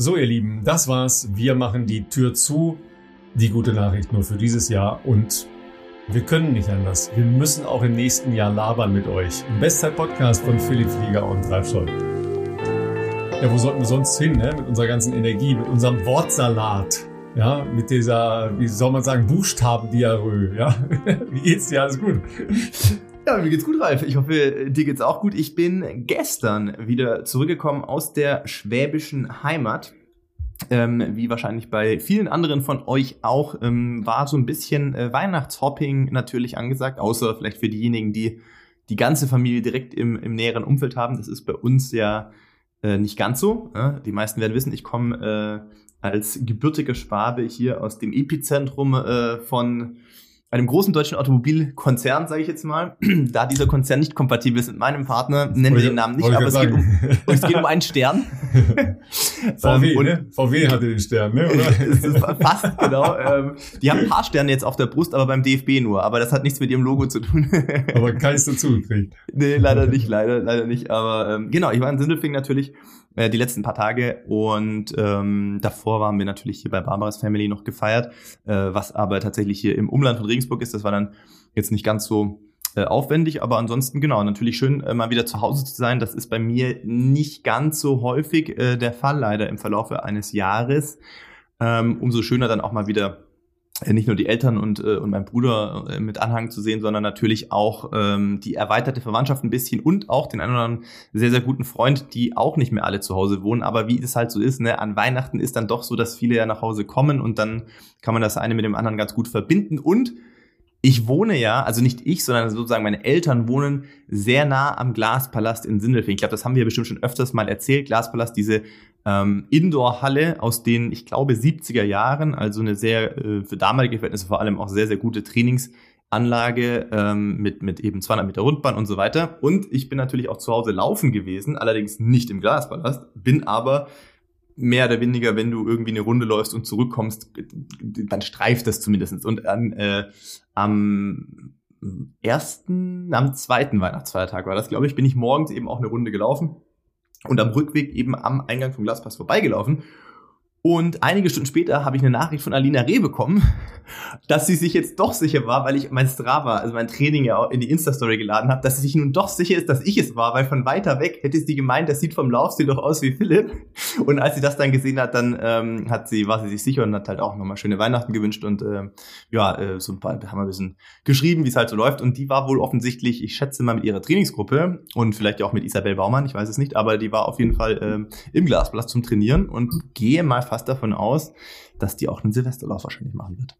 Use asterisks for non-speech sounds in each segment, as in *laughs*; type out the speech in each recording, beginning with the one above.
So, ihr Lieben, das war's. Wir machen die Tür zu. Die gute Nachricht nur für dieses Jahr und wir können nicht anders. Wir müssen auch im nächsten Jahr labern mit euch. Im Bestzeit-Podcast von Philipp Flieger und Scholl. Ja, wo sollten wir sonst hin, ne? Mit unserer ganzen Energie, mit unserem Wortsalat. Ja, mit dieser, wie soll man sagen, Buchstabendiarö. Ja, *laughs* wie geht's dir? Alles gut? Ja, mir geht's gut, Ralf. Ich hoffe, dir geht's auch gut. Ich bin gestern wieder zurückgekommen aus der schwäbischen Heimat. Ähm, wie wahrscheinlich bei vielen anderen von euch auch, ähm, war so ein bisschen äh, Weihnachtshopping natürlich angesagt, außer vielleicht für diejenigen, die die ganze Familie direkt im, im näheren Umfeld haben. Das ist bei uns ja äh, nicht ganz so. Äh? Die meisten werden wissen, ich komme äh, als gebürtiger Schwabe hier aus dem Epizentrum äh, von einem großen deutschen Automobilkonzern, sage ich jetzt mal, *clears throat* da dieser Konzern nicht kompatibel ist mit meinem Partner, nennen wir den Namen nicht, aber es geht, um, es geht um einen Stern. VW, *laughs* *laughs* ähm, ne? VW hatte den Stern, ne? Oder? *laughs* fast, genau. Ähm, die haben ein paar Sterne jetzt auf der Brust, aber beim DFB nur. Aber das hat nichts mit ihrem Logo zu tun. aber keins dazu gekriegt. Nee, leider nicht, leider, leider nicht. Aber ähm, genau, ich war in Sindelfing natürlich äh, die letzten paar Tage und ähm, davor waren wir natürlich hier bei Barbaras Family noch gefeiert, äh, was aber tatsächlich hier im Umland von Regensburg ist. Das war dann jetzt nicht ganz so äh, aufwendig, aber ansonsten genau, natürlich schön äh, mal wieder zu Hause zu sein. Das ist bei mir nicht ganz so häufig äh, der Fall, leider im Verlaufe eines Jahres. Ähm, umso schöner dann auch mal wieder nicht nur die Eltern und, äh, und mein Bruder mit Anhang zu sehen, sondern natürlich auch ähm, die erweiterte Verwandtschaft ein bisschen und auch den einen oder anderen sehr, sehr guten Freund, die auch nicht mehr alle zu Hause wohnen. Aber wie es halt so ist, ne, an Weihnachten ist dann doch so, dass viele ja nach Hause kommen und dann kann man das eine mit dem anderen ganz gut verbinden. Und ich wohne ja, also nicht ich, sondern sozusagen meine Eltern wohnen sehr nah am Glaspalast in Sindelfingen. Ich glaube, das haben wir bestimmt schon öfters mal erzählt. Glaspalast, diese ähm, Indoor-Halle aus den, ich glaube, 70er Jahren, also eine sehr, äh, für damalige Verhältnisse vor allem auch sehr, sehr gute Trainingsanlage ähm, mit, mit eben 200 Meter Rundbahn und so weiter. Und ich bin natürlich auch zu Hause laufen gewesen, allerdings nicht im Glaspalast, bin aber mehr oder weniger, wenn du irgendwie eine Runde läufst und zurückkommst, dann streift das zumindest. Und an, äh, am ersten, am zweiten Weihnachtsfeiertag war das, glaube ich, bin ich morgens eben auch eine Runde gelaufen und am Rückweg eben am Eingang vom Glaspass vorbeigelaufen und einige Stunden später habe ich eine Nachricht von Alina Reh bekommen, *laughs* dass sie sich jetzt doch sicher war, weil ich mein Strava, also mein Training ja in die Insta-Story geladen habe, dass sie sich nun doch sicher ist, dass ich es war, weil von weiter weg hätte sie gemeint, das sieht vom Laufstil doch aus wie Philipp. *laughs* Und als sie das dann gesehen hat, dann ähm, hat sie, war sie sich sicher und hat halt auch nochmal schöne Weihnachten gewünscht und ähm, ja, äh, so ein paar, haben wir ein bisschen geschrieben, wie es halt so läuft. Und die war wohl offensichtlich, ich schätze mal mit ihrer Trainingsgruppe und vielleicht auch mit Isabel Baumann, ich weiß es nicht, aber die war auf jeden Fall ähm, im Glasplatz zum Trainieren und gehe mal fast davon aus, dass die auch einen Silvesterlauf wahrscheinlich machen wird.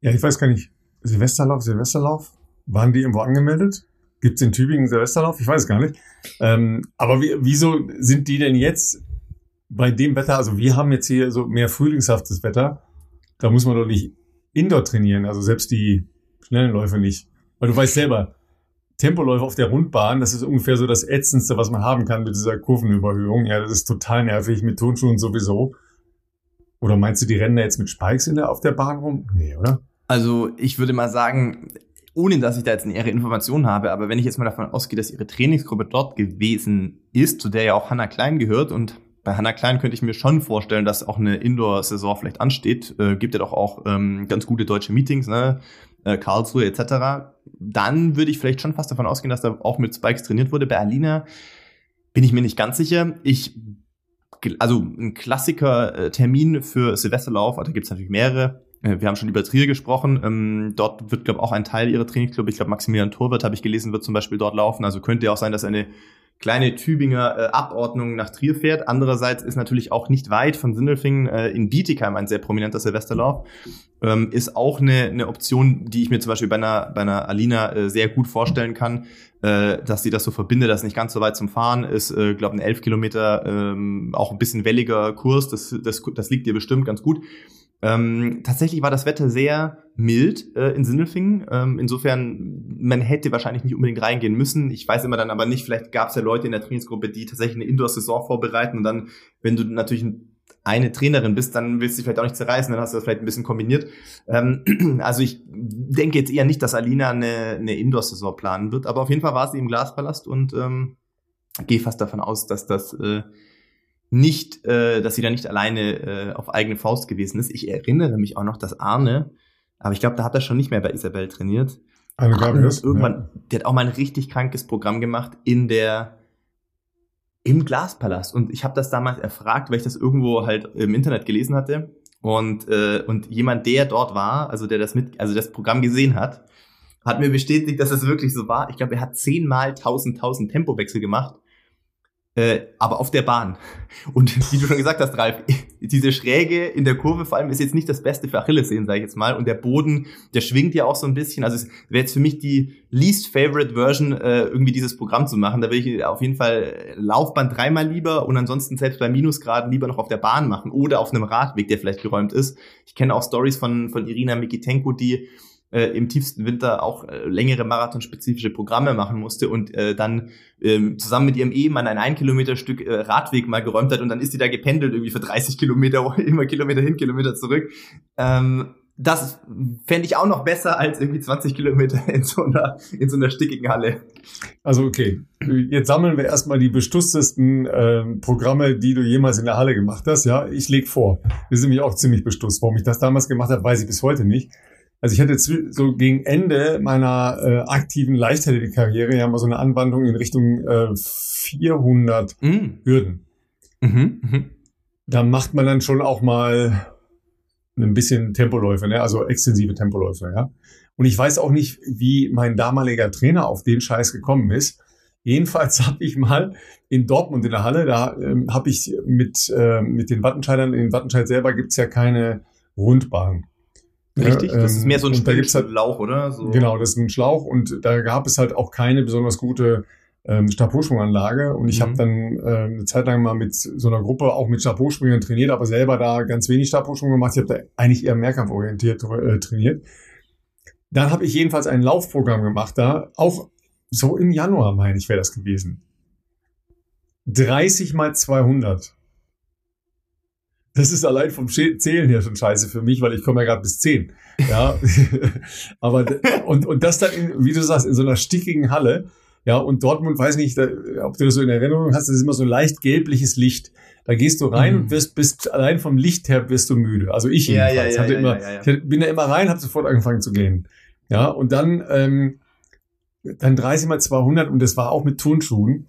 Ja, ich weiß gar nicht. Silvesterlauf, Silvesterlauf? Waren die irgendwo angemeldet? Gibt es in Tübingen Silvesterlauf? Ich weiß gar nicht. Ähm, aber wie, wieso sind die denn jetzt bei dem Wetter? Also wir haben jetzt hier so mehr frühlingshaftes Wetter. Da muss man doch nicht Indoor trainieren. Also selbst die schnellen Läufe nicht. Weil du weißt selber, Tempoläufe auf der Rundbahn, das ist ungefähr so das Ätzendste, was man haben kann mit dieser Kurvenüberhöhung. Ja, das ist total nervig, mit Turnschuhen sowieso. Oder meinst du, die rennen da jetzt mit Spikes in der, auf der Bahn rum? Nee, oder? Also ich würde mal sagen, ohne dass ich da jetzt nähere Informationen habe, aber wenn ich jetzt mal davon ausgehe, dass ihre Trainingsgruppe dort gewesen ist, zu der ja auch Hannah Klein gehört und bei Hannah Klein könnte ich mir schon vorstellen, dass auch eine Indoor-Saison vielleicht ansteht. Äh, gibt ja doch auch ähm, ganz gute deutsche Meetings, ne? Äh, Karlsruhe etc. Dann würde ich vielleicht schon fast davon ausgehen, dass da auch mit Spikes trainiert wurde. Bei Alina bin ich mir nicht ganz sicher. Ich also ein Klassiker-Termin für Silvesterlauf, also da gibt es natürlich mehrere. Äh, wir haben schon über Trier gesprochen. Ähm, dort wird, glaube ich, auch ein Teil ihrer Trainingsgruppe, ich glaube, Maximilian Torwart, habe ich gelesen, wird zum Beispiel dort laufen. Also könnte ja auch sein, dass eine kleine Tübinger äh, Abordnung nach Trier fährt. Andererseits ist natürlich auch nicht weit von Sindelfingen äh, in Bietigheim ein sehr prominenter Silvesterlauf. Ähm, ist auch eine, eine Option, die ich mir zum Beispiel bei einer, bei einer Alina äh, sehr gut vorstellen kann, äh, dass sie das so verbindet, das nicht ganz so weit zum Fahren ist, äh, glaube ein 11 Kilometer, ähm, auch ein bisschen welliger Kurs, das, das, das liegt dir bestimmt ganz gut. Ähm, tatsächlich war das Wetter sehr mild äh, in Sindelfingen. Ähm, insofern, man hätte wahrscheinlich nicht unbedingt reingehen müssen. Ich weiß immer dann aber nicht, vielleicht gab es ja Leute in der Trainingsgruppe, die tatsächlich eine Indoor-Saison vorbereiten und dann, wenn du natürlich eine Trainerin bist, dann willst du dich vielleicht auch nicht zerreißen, dann hast du das vielleicht ein bisschen kombiniert. Ähm, *clears throat* also ich denke jetzt eher nicht, dass Alina eine, eine Indoor-Saison planen wird, aber auf jeden Fall war sie im Glaspalast und ähm, gehe fast davon aus, dass das äh, nicht, äh, dass sie da nicht alleine äh, auf eigene Faust gewesen ist. Ich erinnere mich auch noch, dass Arne, aber ich glaube, da hat er schon nicht mehr bei Isabel trainiert. Arne Gabriels, irgendwann, ja. der hat auch mal ein richtig krankes Programm gemacht in der im Glaspalast. Und ich habe das damals erfragt, weil ich das irgendwo halt im Internet gelesen hatte. Und, äh, und jemand, der dort war, also der das mit, also das Programm gesehen hat, hat mir bestätigt, dass es wirklich so war. Ich glaube, er hat zehnmal 1000, 1000 Tempowechsel gemacht äh, aber auf der Bahn. Und *laughs* wie du schon gesagt hast, Ralf, diese Schräge in der Kurve vor allem ist jetzt nicht das Beste für Achilles sehen, sage ich jetzt mal. Und der Boden, der schwingt ja auch so ein bisschen. Also es wäre jetzt für mich die least favorite Version, äh, irgendwie dieses Programm zu machen. Da will ich auf jeden Fall Laufband dreimal lieber und ansonsten selbst bei Minusgraden lieber noch auf der Bahn machen oder auf einem Radweg, der vielleicht geräumt ist. Ich kenne auch Stories von, von Irina Mikitenko, die äh, im tiefsten Winter auch äh, längere marathonspezifische Programme machen musste und äh, dann ähm, zusammen mit ihrem Ehemann ein ein Kilometer Stück äh, Radweg mal geräumt hat und dann ist sie da gependelt irgendwie für 30 Kilometer, *laughs* immer Kilometer hin, Kilometer zurück. Ähm, das fände ich auch noch besser als irgendwie 20 Kilometer *laughs* in so einer, in so einer stickigen Halle. Also okay, jetzt sammeln wir erstmal die bestusstesten äh, Programme, die du jemals in der Halle gemacht hast. Ja, ich leg vor. Wir sind mich auch ziemlich bestusst. Warum ich das damals gemacht habe, weiß ich bis heute nicht. Also ich hatte so gegen Ende meiner äh, aktiven Leichtathletik-Karriere ja mal so eine Anwandlung in Richtung äh, 400 Mm. Hürden. Mhm. Mhm. Da macht man dann schon auch mal ein bisschen Tempoläufe, ne? also extensive Tempoläufe. Ja? Und ich weiß auch nicht, wie mein damaliger Trainer auf den Scheiß gekommen ist. Jedenfalls *laughs* habe ich mal in Dortmund in der Halle, da ähm, habe ich mit, äh, mit den Wattenscheidern, in Wattenscheid selber gibt's ja keine Rundbahn. Richtig, Ja, das ist ähm, mehr so ein da gibt's halt- Lauch, oder? So. Genau, das ist ein Schlauch und da gab es halt auch keine besonders gute ähm, Stabhochsprunganlage und ich Mhm. habe dann äh, eine Zeit lang mal mit so einer Gruppe auch mit Stabhochspringern trainiert, aber selber da ganz wenig Stabhochsprung gemacht. Ich habe da eigentlich eher mehrkampforientiert äh, trainiert. Dann habe ich jedenfalls ein Laufprogramm gemacht da, auch so im Januar, meine ich, wäre das gewesen. 30 mal 200. Das ist allein vom Zählen her schon scheiße für mich, weil ich komme ja gerade bis 10. Ja, *laughs* aber und, und das dann, in, wie du sagst, in so einer stickigen Halle. Ja, und Dortmund, weiß nicht, da, ob du das so in Erinnerung hast, das ist immer so leicht gelbliches Licht. Da gehst du rein Mhm. und wirst, bist allein vom Licht her wirst du müde. Also ich Ja, jedenfalls. ja, ja, hatte immer. Ich bin da immer rein, habe sofort angefangen zu gehen. Ja, und dann, ähm, dann 30 mal 200 und das war auch mit Turnschuhen.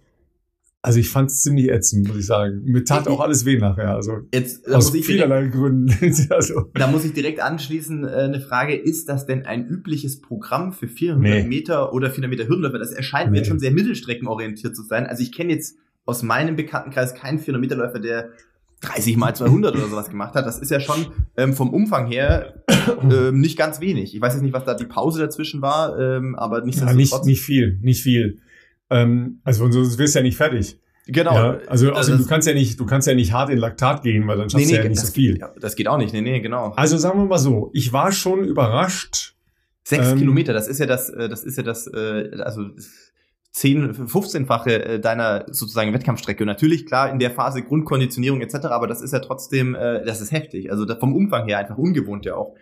Also ich fand es ziemlich ätzend, muss ich sagen. Mir tat auch alles weh nachher. Also Jetzt da aus muss, ich direkt, vielerlei Gründen. *laughs* also, da muss ich direkt anschließen, äh, eine Frage, ist das denn ein übliches Programm für 400 Nee. Meter oder 400 Meter Hürdenläufer? Das erscheint mir Nee. jetzt schon sehr mittelstreckenorientiert zu sein. Also ich kenne jetzt aus meinem Bekanntenkreis keinen 400 Meter Läufer, der 30 mal 200 oder sowas gemacht hat. Das ist ja schon ähm, vom Umfang her *clears throat* ähm, nicht ganz wenig. Ich weiß jetzt nicht, was da die Pause dazwischen war, ähm, aber ja, nichtsdestotrotz. nicht, nicht viel, nicht viel. Ähm, also sonst wirst du ja nicht fertig. genau. Ja, also, Also du kannst ja nicht, du kannst ja nicht hart in Laktat gehen, weil dann schaffst du ja nicht so viel. Ja, das geht auch nicht. Nee, nee, genau. Also sagen wir mal so, ich war schon überrascht. Sechs Ähm, Kilometer, das ist ja das, äh, das ist ja das, äh, also 10, 15-fache äh, deiner sozusagen Wettkampfstrecke. Und natürlich, klar, in der Phase Grundkonditionierung etc., aber das ist ja trotzdem, das ist heftig. Also vom Umfang her einfach ungewohnt ja auch.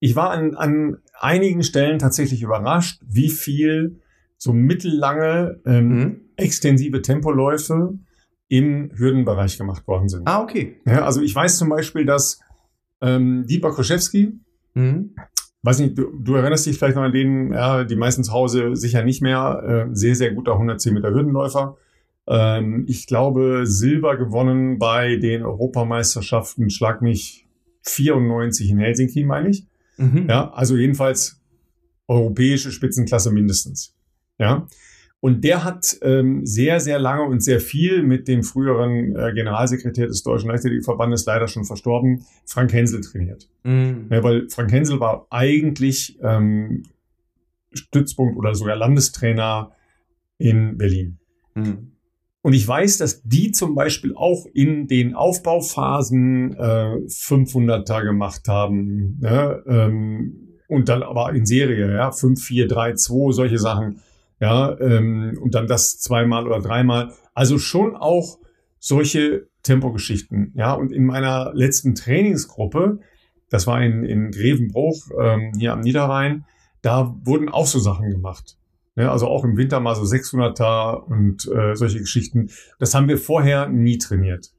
Ich war an, an einigen Stellen tatsächlich überrascht, wie viel so mittellange ähm, Mhm. extensive Tempoläufe im Hürdenbereich gemacht worden sind. Ah, okay. Ja, also ich weiß zum Beispiel, dass ähm, Dieper Koschewski, Mhm. weiß nicht, du, du erinnerst dich vielleicht noch an den, ja, die meisten zu Hause sicher nicht mehr, äh, sehr, sehr guter 110 Meter Hürdenläufer. Ähm, ich glaube, Silber gewonnen bei den Europameisterschaften, schlag mich 94 in Helsinki, meine ich. Mhm. Ja, also jedenfalls europäische Spitzenklasse mindestens. Ja. Und der hat ähm, sehr, sehr lange und sehr viel mit dem früheren äh, Generalsekretär des Deutschen Leichtathletikverbandes, leider schon verstorben, Frank Hensel trainiert. Mhm. Ja, weil Frank Hensel war eigentlich ähm, Stützpunkt oder sogar Landestrainer in Berlin. Mhm. Und ich weiß, dass die zum Beispiel auch in den Aufbauphasen äh, 500er gemacht haben. Ne? Ähm, und dann aber in Serie, ja, 5, 4, 3, 2, solche Sachen. Ja, ähm, und dann das zweimal oder dreimal. Also schon auch solche Tempogeschichten. Ja, und in meiner letzten Trainingsgruppe, das war in, in Grevenbruch, ähm, hier am Niederrhein, da wurden auch so Sachen gemacht. Ne? Also auch im Winter mal so 600er und äh, solche Geschichten. Das haben wir vorher nie trainiert.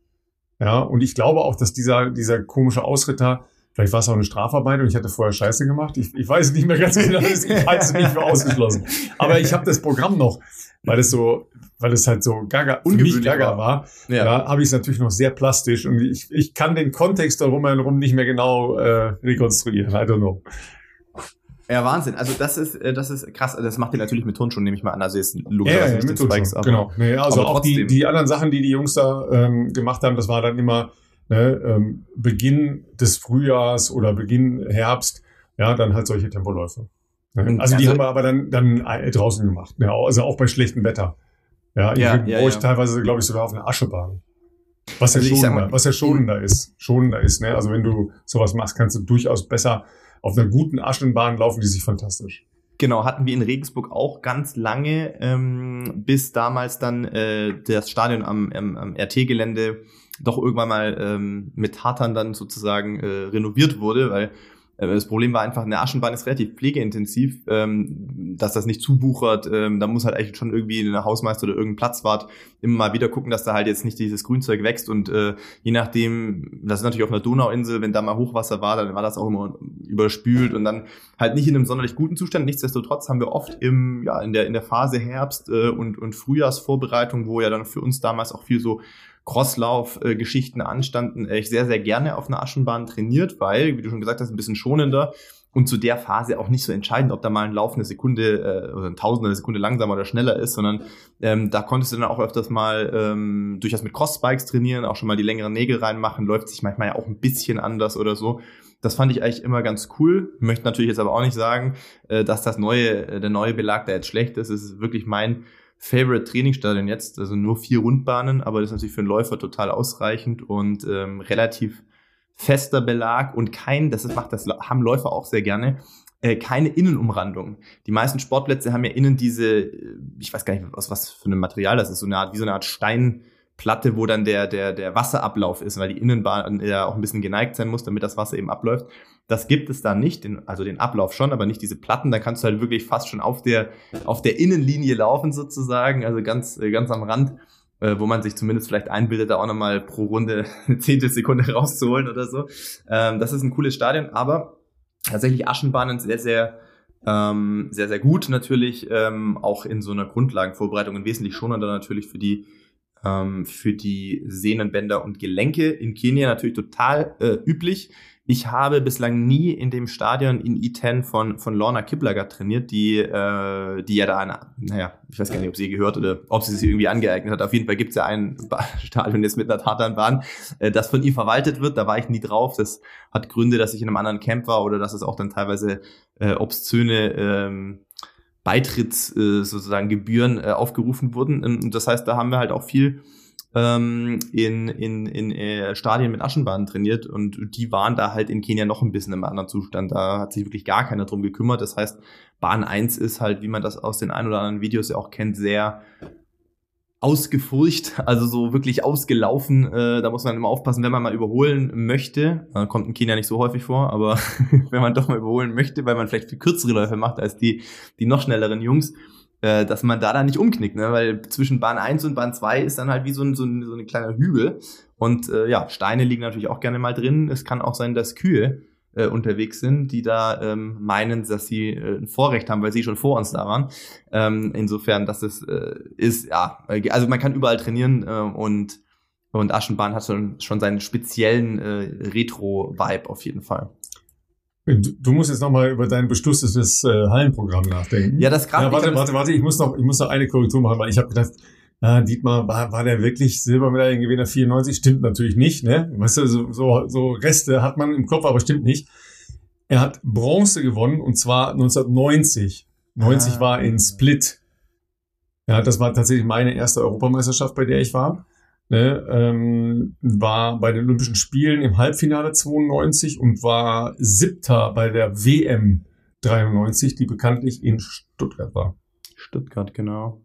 Ja, und ich glaube auch, dass dieser, dieser komische Ausritter, vielleicht war es auch eine Strafarbeit und ich hatte vorher Scheiße gemacht. Ich, ich weiß nicht mehr ganz genau, ich halte es nicht für ausgeschlossen. Aber ich habe das Programm noch, weil es so, weil es halt so gaga, ungewöhnlich gaga war, ja. ja habe ich es natürlich noch sehr plastisch und ich, ich kann den Kontext darum herum nicht mehr genau äh, rekonstruieren. I don't know. Ja, Wahnsinn. Also das ist, äh, das ist krass. Das macht ihr natürlich mit Turnschuhen, nehme ich mal an. Also jetzt logischerweise ja, ja, mit Spikes, aber, genau. Nee, also auch die, die anderen Sachen, die die Jungs da ähm, gemacht haben, das war dann immer ne, ähm, Beginn des Frühjahrs oder Beginn Herbst. Ja, dann halt solche Tempoläufe. Ne? Also die also, haben wir aber dann, dann äh, draußen gemacht. Ja, also auch bei schlechtem Wetter. Ja, ich ja, ja, ja. teilweise, glaube ich, sogar auf einer Aschebahn. Was ja, also schonender, mal, was ja schonender ist. Schonender ist, ne? Also wenn du sowas machst, kannst du durchaus besser auf einer guten Aschenbahn laufen die sich fantastisch. Genau, hatten wir in Regensburg auch ganz lange, ähm, bis damals dann äh, das Stadion am, am, am RT-Gelände doch irgendwann mal ähm, mit Tatern dann sozusagen äh, renoviert wurde, weil äh, das Problem war einfach, eine Aschenbahn ist relativ pflegeintensiv, ähm, dass das nicht zubuchert. Ähm, da muss halt eigentlich schon irgendwie eine Hausmeister oder irgendein Platzwart immer mal wieder gucken, dass da halt jetzt nicht dieses Grünzeug wächst. Und äh, je nachdem, das ist natürlich auf einer Donauinsel, wenn da mal Hochwasser war, dann war das auch immer überspült und dann halt nicht in einem sonderlich guten Zustand. Nichtsdestotrotz haben wir oft im, ja, in der, in der Phase Herbst äh, und, und Frühjahrsvorbereitung, wo ja dann für uns damals auch viel so Crosslauf-Geschichten anstanden, äh, ich sehr, sehr gerne auf einer Aschenbahn trainiert, weil, wie du schon gesagt hast, ein bisschen schonender und zu der Phase auch nicht so entscheidend, ob da mal ein Lauf eine Sekunde äh, oder ein Tausender eine Sekunde langsamer oder schneller ist, sondern ähm, da konntest du dann auch öfters mal ähm, durchaus mit Cross-Spikes trainieren, auch schon mal die längeren Nägel reinmachen, läuft sich manchmal ja auch ein bisschen anders oder so. Das fand ich eigentlich immer ganz cool. Möchte natürlich jetzt aber auch nicht sagen, äh, dass das neue, äh, der neue Belag da jetzt schlecht ist. Es ist wirklich mein Favorite Trainingsstadion jetzt, also nur vier Rundbahnen, aber das ist natürlich für einen Läufer total ausreichend und ähm, relativ fester Belag und kein, das macht das haben Läufer auch sehr gerne, äh, keine Innenumrandung. Die meisten Sportplätze haben ja innen diese, äh, ich weiß gar nicht, aus was für einem Material das ist, so eine Art, wie so eine Art Steinplatte, wo dann der, der, der Wasserablauf ist, weil die Innenbahn ja auch ein bisschen geneigt sein muss, damit das Wasser eben abläuft. Das gibt es da nicht, den, also den Ablauf schon, aber nicht diese Platten. Da kannst du halt wirklich fast schon auf der, auf der Innenlinie laufen sozusagen, also ganz, äh, ganz am Rand, äh, wo man sich zumindest vielleicht einbildet, da auch nochmal pro Runde *laughs* eine Zehntelsekunde rauszuholen oder so. Ähm, das ist ein cooles Stadion, aber tatsächlich Aschenbahnen sehr, sehr, ähm, sehr, sehr gut natürlich, ähm, auch in so einer Grundlagenvorbereitung wesentlich schonender natürlich für die ähm, für die Sehnenbänder und Gelenke. In Kenia natürlich total äh, üblich. Ich habe bislang nie in dem Stadion in I10 von, von Lorna Kiplager trainiert, die, äh, die ja da, eine, naja, ich weiß gar nicht, ob sie gehört oder ob sie sich irgendwie angeeignet hat. Auf jeden Fall gibt es ja ein *laughs* Stadion jetzt mit einer Tatanbahn, äh, das von ihm verwaltet wird. Da war ich nie drauf. Das hat Gründe, dass ich in einem anderen Camp war oder dass es auch dann teilweise äh, obszöne ähm, Beitritts äh, sozusagen Gebühren äh, aufgerufen wurden. Und das heißt, da haben wir halt auch viel ähm, in, in, in äh, Stadien mit Aschenbahnen trainiert und die waren da halt in Kenia noch ein bisschen im anderen Zustand. Da hat sich wirklich gar keiner drum gekümmert. Das heißt, Bahn 1 ist halt, wie man das aus den ein oder anderen Videos ja auch kennt, sehr ausgefurcht, *laughs* also so wirklich ausgelaufen. Äh, da muss man immer aufpassen, wenn man mal überholen möchte. Äh, kommt in Kenia nicht so häufig vor, aber *laughs* wenn man doch mal überholen möchte, weil man vielleicht viel kürzere Läufe macht als die, die noch schnelleren Jungs, äh, dass man da dann nicht umknickt, ne? weil zwischen Bahn 1 und Bahn 2 ist dann halt wie so ein, so ein, so ein kleiner Hügel. Und äh, ja, Steine liegen natürlich auch gerne mal drin. Es kann auch sein, dass Kühe äh, unterwegs sind, die da ähm, meinen, dass sie äh, ein Vorrecht haben, weil sie schon vor uns da waren. Ähm, insofern, dass es äh, ist, ja, also man kann überall trainieren äh, und und Aschenbahn hat schon, schon seinen speziellen äh, Retro-Vibe auf jeden Fall. Du musst jetzt nochmal über dein bestusstes äh, Hallenprogramm nachdenken. Ja, das gerade. Ja, warte, warte, warte, ich muss noch, ich muss noch eine Korrektur machen, weil ich habe gedacht, na, Dietmar, war, war der wirklich Silbermedaillengewinner 94? Stimmt natürlich nicht, ne? Weißt du, so, so, so Reste hat man im Kopf, aber stimmt nicht. Er hat Bronze gewonnen und zwar 1990. 90 ah. war in Split. Ja, das war tatsächlich meine erste Europameisterschaft, bei der ich war ne, ähm, war bei den Olympischen Spielen im Halbfinale 92 und war siebter bei der WM 93, die bekanntlich in Stuttgart war. Stuttgart, genau.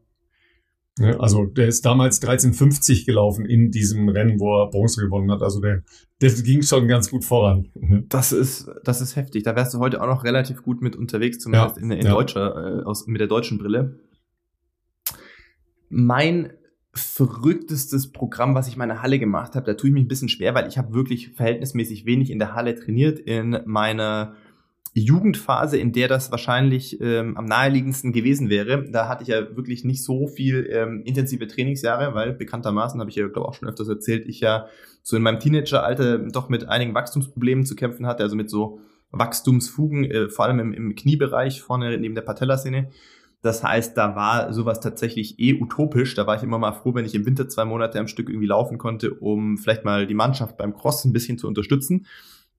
Ja, also der ist damals 13,50 gelaufen in diesem Rennen, wo er Bronze gewonnen hat. Also der, der ging schon ganz gut voran. *laughs* Das ist, das ist heftig. Da wärst du heute auch noch relativ gut mit unterwegs, zumindest ja, in, in ja. deutscher, äh, aus, mit der deutschen Brille. Mein verrücktestes Programm, was ich in meiner Halle gemacht habe, da tue ich mich ein bisschen schwer, weil ich habe wirklich verhältnismäßig wenig in der Halle trainiert in meiner Jugendphase, in der das wahrscheinlich ähm, am naheliegendsten gewesen wäre. Da hatte ich ja wirklich nicht so viel ähm, intensive Trainingsjahre, weil bekanntermaßen, habe ich ja glaube auch schon öfters erzählt, ich ja so in meinem Teenageralter doch mit einigen Wachstumsproblemen zu kämpfen hatte, also mit so Wachstumsfugen, äh, vor allem im, im Kniebereich vorne neben der Patellasehne. Das heißt, da war sowas tatsächlich eh utopisch. Da war ich immer mal froh, wenn ich im Winter zwei Monate am Stück irgendwie laufen konnte, um vielleicht mal die Mannschaft beim Cross ein bisschen zu unterstützen.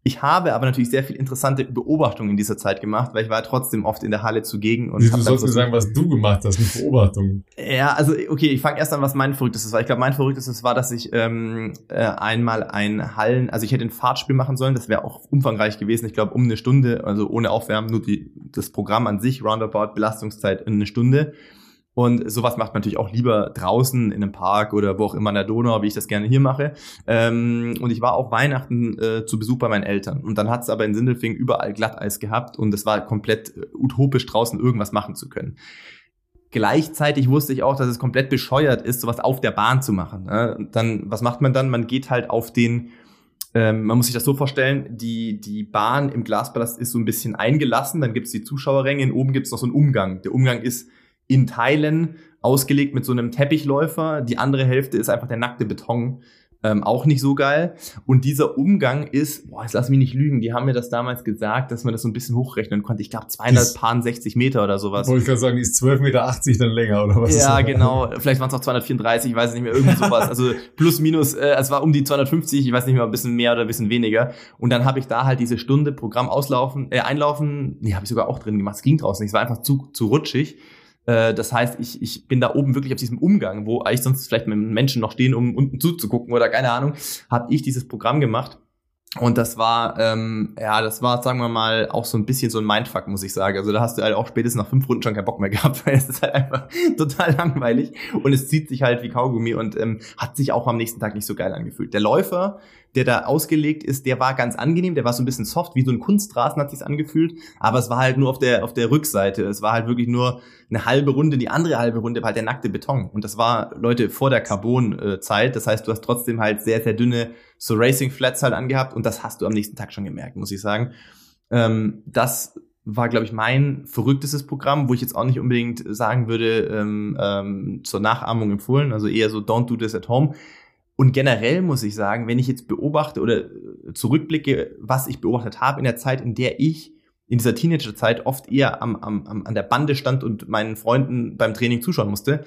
Ich habe aber natürlich sehr viel interessante Beobachtungen in dieser Zeit gemacht, weil ich war trotzdem oft in der Halle zugegen. Und du sollst mir sagen, was du gemacht hast mit Beobachtungen. Ja, also okay, ich fange erst an, was mein Verrücktestes war. Ich glaube, mein Verrücktestes war, dass ich ähm, äh, einmal ein Hallen, also ich hätte ein Fahrtspiel machen sollen, das wäre auch umfangreich gewesen. Ich glaube, um eine Stunde, also ohne Aufwärmen, nur die, das Programm an sich, Roundabout, Belastungszeit in eine Stunde. Und sowas macht man natürlich auch lieber draußen in einem Park oder wo auch immer an der Donau, wie ich das gerne hier mache. Ähm, und ich war auch Weihnachten äh, zu Besuch bei meinen Eltern. Und dann hat es aber in Sindelfingen überall Glatteis gehabt und es war komplett äh, utopisch draußen irgendwas machen zu können. Gleichzeitig wusste ich auch, dass es komplett bescheuert ist, sowas auf der Bahn zu machen. Ne? Dann, was macht man dann? Man geht halt auf den ähm, man muss sich das so vorstellen, die, die Bahn im Glaspalast ist so ein bisschen eingelassen, dann gibt es die Zuschauerränge, und oben gibt es noch so einen Umgang. Der Umgang ist in Teilen ausgelegt mit so einem Teppichläufer. Die andere Hälfte ist einfach der nackte Beton. Ähm, auch nicht so geil. Und dieser Umgang ist, boah, jetzt lass mich nicht lügen, die haben mir das damals gesagt, dass man das so ein bisschen hochrechnen konnte. Ich glaube 260 Meter oder sowas. Wollte ich gerade sagen, die ist 12,80 Meter dann länger oder was? Ja, *laughs* genau. Vielleicht waren es auch 234, ich weiß nicht mehr, irgendwie sowas. Also plus, minus, äh, es war um die 250, ich weiß nicht mehr, ein bisschen mehr oder ein bisschen weniger. Und dann habe ich da halt diese Stunde Programm auslaufen, äh, einlaufen, nee, habe ich sogar auch drin gemacht. Es ging draußen nicht, es war einfach zu, zu rutschig. Äh, das heißt, ich, ich bin da oben wirklich auf diesem Umgang, wo eigentlich sonst vielleicht mit Menschen noch stehen, um unten zuzugucken oder keine Ahnung, habe ich dieses Programm gemacht. Und das war, ähm, ja, das war, sagen wir mal, auch so ein bisschen so ein Mindfuck, muss ich sagen. Also da hast du halt auch spätestens nach fünf Runden schon keinen Bock mehr *laughs* gehabt, weil es ist halt einfach *laughs* total langweilig und es zieht sich halt wie Kaugummi und ähm, hat sich auch am nächsten Tag nicht so geil angefühlt. Der Läufer, der da ausgelegt ist, der war ganz angenehm, der war so ein bisschen soft, wie so ein Kunstrasen hat sich's angefühlt, aber es war halt nur auf der auf der Rückseite, es war halt wirklich nur eine halbe Runde, die andere halbe Runde war halt der nackte Beton. Und das war Leute vor der Carbon Zeit, das heißt, du hast trotzdem halt sehr sehr dünne so Racing Flats halt angehabt. Und das hast du am nächsten Tag schon gemerkt, muss ich sagen. Ähm, das war, glaube ich, mein verrücktestes Programm, wo ich jetzt auch nicht unbedingt sagen würde, ähm, ähm, zur Nachahmung empfohlen, also eher so don't do this at home. Und generell muss ich sagen, wenn ich jetzt beobachte oder zurückblicke, was ich beobachtet habe in der Zeit, in der ich in dieser Teenagerzeit oft eher am, am, am, an der Bande stand und meinen Freunden beim Training zuschauen musste,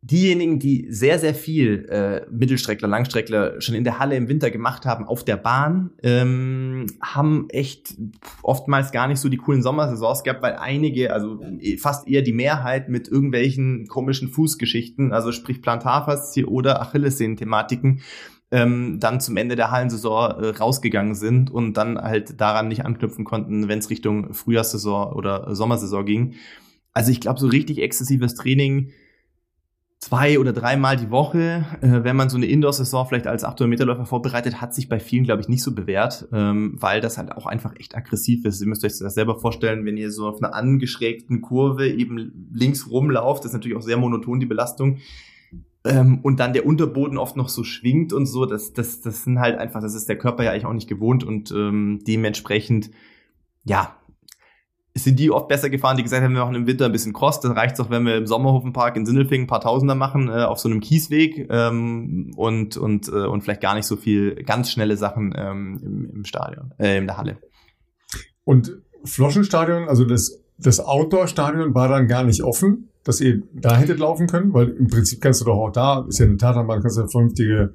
diejenigen, die sehr, sehr viel äh, Mittelstreckler, Langstreckler schon in der Halle im Winter gemacht haben, auf der Bahn, ähm, haben echt oftmals gar nicht so die coolen Sommersaisons gehabt, weil einige, also fast eher die Mehrheit mit irgendwelchen komischen Fußgeschichten, also sprich Plantarfaszie oder Achillessehnen-Thematiken, ähm, dann zum Ende der Hallensaison äh, rausgegangen sind und dann halt daran nicht anknüpfen konnten, wenn es Richtung Frühjahrssaison oder Sommersaison ging. Also ich glaube, so richtig exzessives Training zwei oder dreimal die Woche, äh, wenn man so eine Indoor-Saison vielleicht als 800-Meter-Läufer vorbereitet, hat sich bei vielen, glaube ich, nicht so bewährt, ähm, weil das halt auch einfach echt aggressiv ist. Ihr müsst euch das selber vorstellen, wenn ihr so auf einer angeschrägten Kurve eben links rumlauft, das ist natürlich auch sehr monoton die Belastung. Ähm, und dann der Unterboden oft noch so schwingt und so, das, das, das sind halt einfach, das ist der Körper ja eigentlich auch nicht gewohnt und ähm, dementsprechend, ja, sind die oft besser gefahren, die gesagt haben, wir machen im Winter ein bisschen Cross. Dann reicht's auch, wenn wir im Sommerhofenpark in Sindelfingen ein paar Tausender machen, äh, auf so einem Kiesweg ähm, und, und, äh, und vielleicht gar nicht so viel ganz schnelle Sachen ähm, im, im Stadion, äh, in der Halle. Und Floschenstadion, also das, das Outdoor-Stadion war dann gar nicht offen, dass ihr da hättet laufen können, weil im Prinzip kannst du doch auch da, ist ja eine Tatanbahn, kannst du ja vernünftige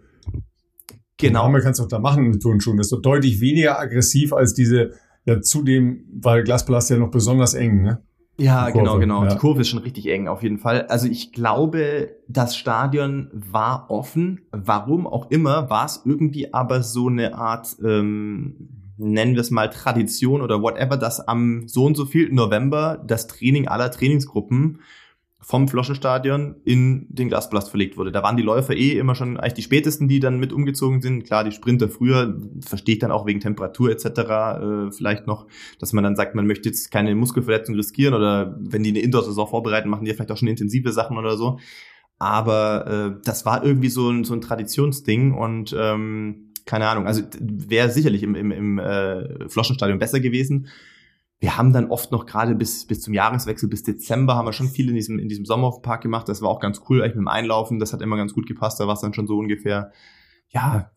Genau. Programme kannst du auch da machen mit Turnschuhen. Das ist doch deutlich weniger aggressiv als diese ja, zudem war der Glaspalast ja noch besonders eng, ne? Ja, genau, genau. Ja. Die Kurve ist schon richtig eng, auf jeden Fall. Also ich glaube, das Stadion war offen. Warum auch immer, war es irgendwie aber so eine Art, ähm, nennen wir es mal Tradition oder whatever, dass am so und so viel November das Training aller Trainingsgruppen vom Floschenstadion in den Glaspalast verlegt wurde. Da waren die Läufer eh immer schon eigentlich die spätesten, die dann mit umgezogen sind. Klar, die Sprinter früher, verstehe ich dann auch wegen Temperatur etc. Äh, vielleicht noch, dass man dann sagt, man möchte jetzt keine Muskelverletzung riskieren oder wenn die eine Indoor-Saison vorbereiten, machen die vielleicht auch schon intensive Sachen oder so. Aber äh, das war irgendwie so ein, so ein Traditionsding und ähm, keine Ahnung, also wäre sicherlich im, im, im äh, Floschenstadion besser gewesen wir haben dann oft noch gerade bis, bis zum Jahreswechsel, bis Dezember, haben wir schon viel in diesem, in diesem Sommerpark gemacht. Das war auch ganz cool, eigentlich mit dem Einlaufen. Das hat immer ganz gut gepasst. Da war es dann schon so ungefähr, ja,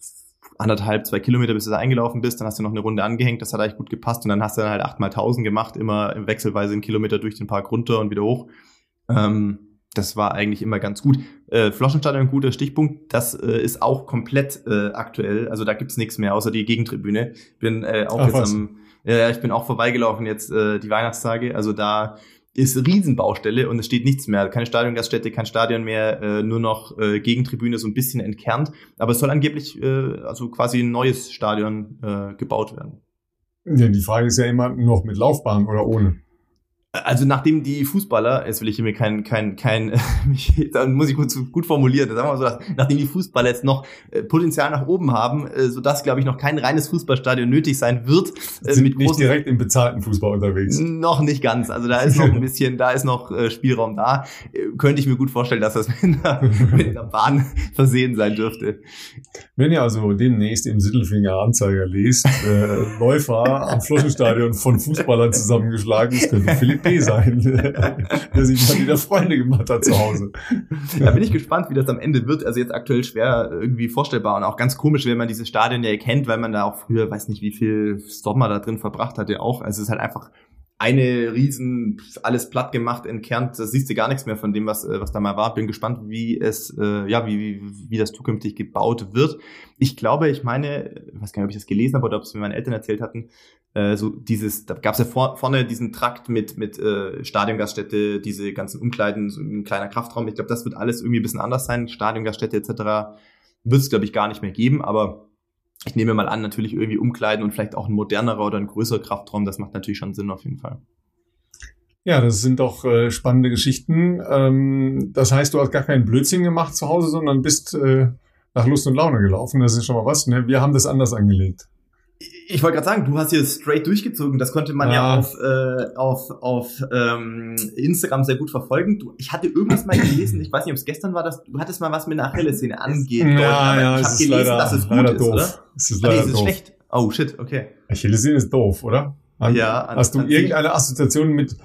anderthalb, zwei Kilometer, bis du da eingelaufen bist. Dann hast du noch eine Runde angehängt. Das hat eigentlich gut gepasst. Und dann hast du dann halt achtmal tausend gemacht, immer wechselweise einen Kilometer durch den Park runter und wieder hoch. Ähm, das war eigentlich immer ganz gut. Äh, Floschenstadion, ein guter Stichpunkt. Das äh, ist auch komplett äh, aktuell. Also da gibt's nichts mehr, außer die Gegentribüne. Bin äh, auch Ach, jetzt was? am ja, ich bin auch vorbeigelaufen jetzt äh, die Weihnachtstage. Also da ist Riesenbaustelle und es steht nichts mehr. Keine Stadiongaststätte, kein Stadion mehr, äh, nur noch äh, Gegentribüne so ein bisschen entkernt. Aber es soll angeblich äh, also quasi ein neues Stadion äh, gebaut werden. Ja, die Frage ist ja immer noch mit Laufbahn oder ohne. Also nachdem die Fußballer, jetzt will ich mir kein, kein, kein, *laughs* dann muss ich gut, gut formulieren, sagen wir mal so, dass, nachdem die Fußballer jetzt noch äh, Potenzial nach oben haben, äh, sodass, glaube ich, noch kein reines Fußballstadion nötig sein wird. Äh, Sind mit nicht direkt im bezahlten Fußball unterwegs. Noch nicht ganz. Also da ist noch ein bisschen, da ist noch Spielraum da. Könnte ich mir gut vorstellen, dass das *laughs* mit einer, mit einer Bahn versehen sein dürfte. Wenn ihr also demnächst im Sittelfinger Anzeiger lest, äh, Läufer am Fluschenstadion von Fußballern zusammengeschlagen, das könnte Philipp Sein, *laughs* der sich mal wieder Freunde gemacht hat zu Hause. Da bin ich gespannt, wie das am Ende wird. Also jetzt aktuell schwer irgendwie vorstellbar und auch ganz komisch, wenn man dieses Stadion ja kennt, weil man da auch früher, weiß nicht, wie viel Sommer da drin verbracht hat, ja auch. Also es ist halt einfach eine riesen, alles platt gemacht, entkernt, da siehst du gar nichts mehr von dem, was, äh, was da mal war. Bin gespannt, wie es, äh, ja, wie, wie, wie das zukünftig gebaut wird. Ich glaube, ich meine, ich weiß gar nicht, ob ich das gelesen habe oder ob es mir meine Eltern erzählt hatten, äh, so dieses, da gab es ja vor, vorne diesen Trakt mit, mit äh, Stadiongaststätte, diese ganzen Umkleiden, so ein kleiner Kraftraum. Ich glaube, das wird alles irgendwie ein bisschen anders sein. Stadiongaststätte etc. wird es, glaube ich, gar nicht mehr geben, aber ich nehme mal an, natürlich irgendwie umkleiden und vielleicht auch ein modernerer oder ein größerer Kraftraum, das macht natürlich schon Sinn auf jeden Fall. Ja, das sind doch äh, spannende Geschichten. Ähm, das heißt, du hast gar keinen Blödsinn gemacht zu Hause, sondern bist äh, nach Lust und Laune gelaufen. Das ist schon mal was. Ne? Wir haben das anders angelegt ich wollte gerade sagen, du hast hier straight durchgezogen. Das konnte man ja, ja auf, äh, auf, auf ähm, Instagram sehr gut verfolgen. Du, ich hatte irgendwas mal gelesen, ich weiß nicht, ob es gestern war, dass du hattest mal was mit einer Achillessehne angeht. Ja, ja, ich habe gelesen, leider, dass es gut ist, doof. oder? Es ist leider ah, nee, es ist schlecht. Oh shit, okay. Achillessehne ist doof, oder? An, ja. An, hast du irgendeine Assoziation mit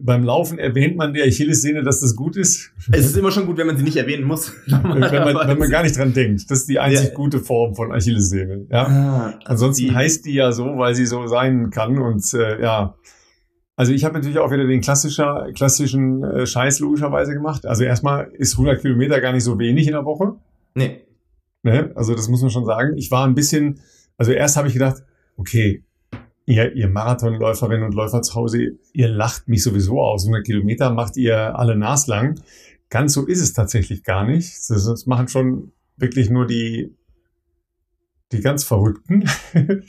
beim Laufen erwähnt man der Achillessehne, dass das gut ist? Es ist immer schon gut, wenn man sie nicht erwähnen muss. *laughs* wenn, man, wenn man gar nicht dran denkt. Das ist die einzig ja. gute Form von Achillessehne. Ja? Ah, also Ansonsten die, heißt die ja so, weil sie so sein kann. Und äh, ja, also ich habe natürlich auch wieder den klassischer, klassischen äh, Scheiß logischerweise gemacht. Also erstmal ist 100 Kilometer gar nicht so wenig in der Woche. Nee. Ne? Also das muss man schon sagen. Ich war ein bisschen, also erst habe ich gedacht, okay, ihr, ihr Marathonläuferinnen und Läufer zu Hause, ihr lacht mich sowieso aus. 100 Kilometer macht ihr alle naslang. Ganz so ist es tatsächlich gar nicht. Das, das machen schon wirklich nur die, die ganz Verrückten. *laughs*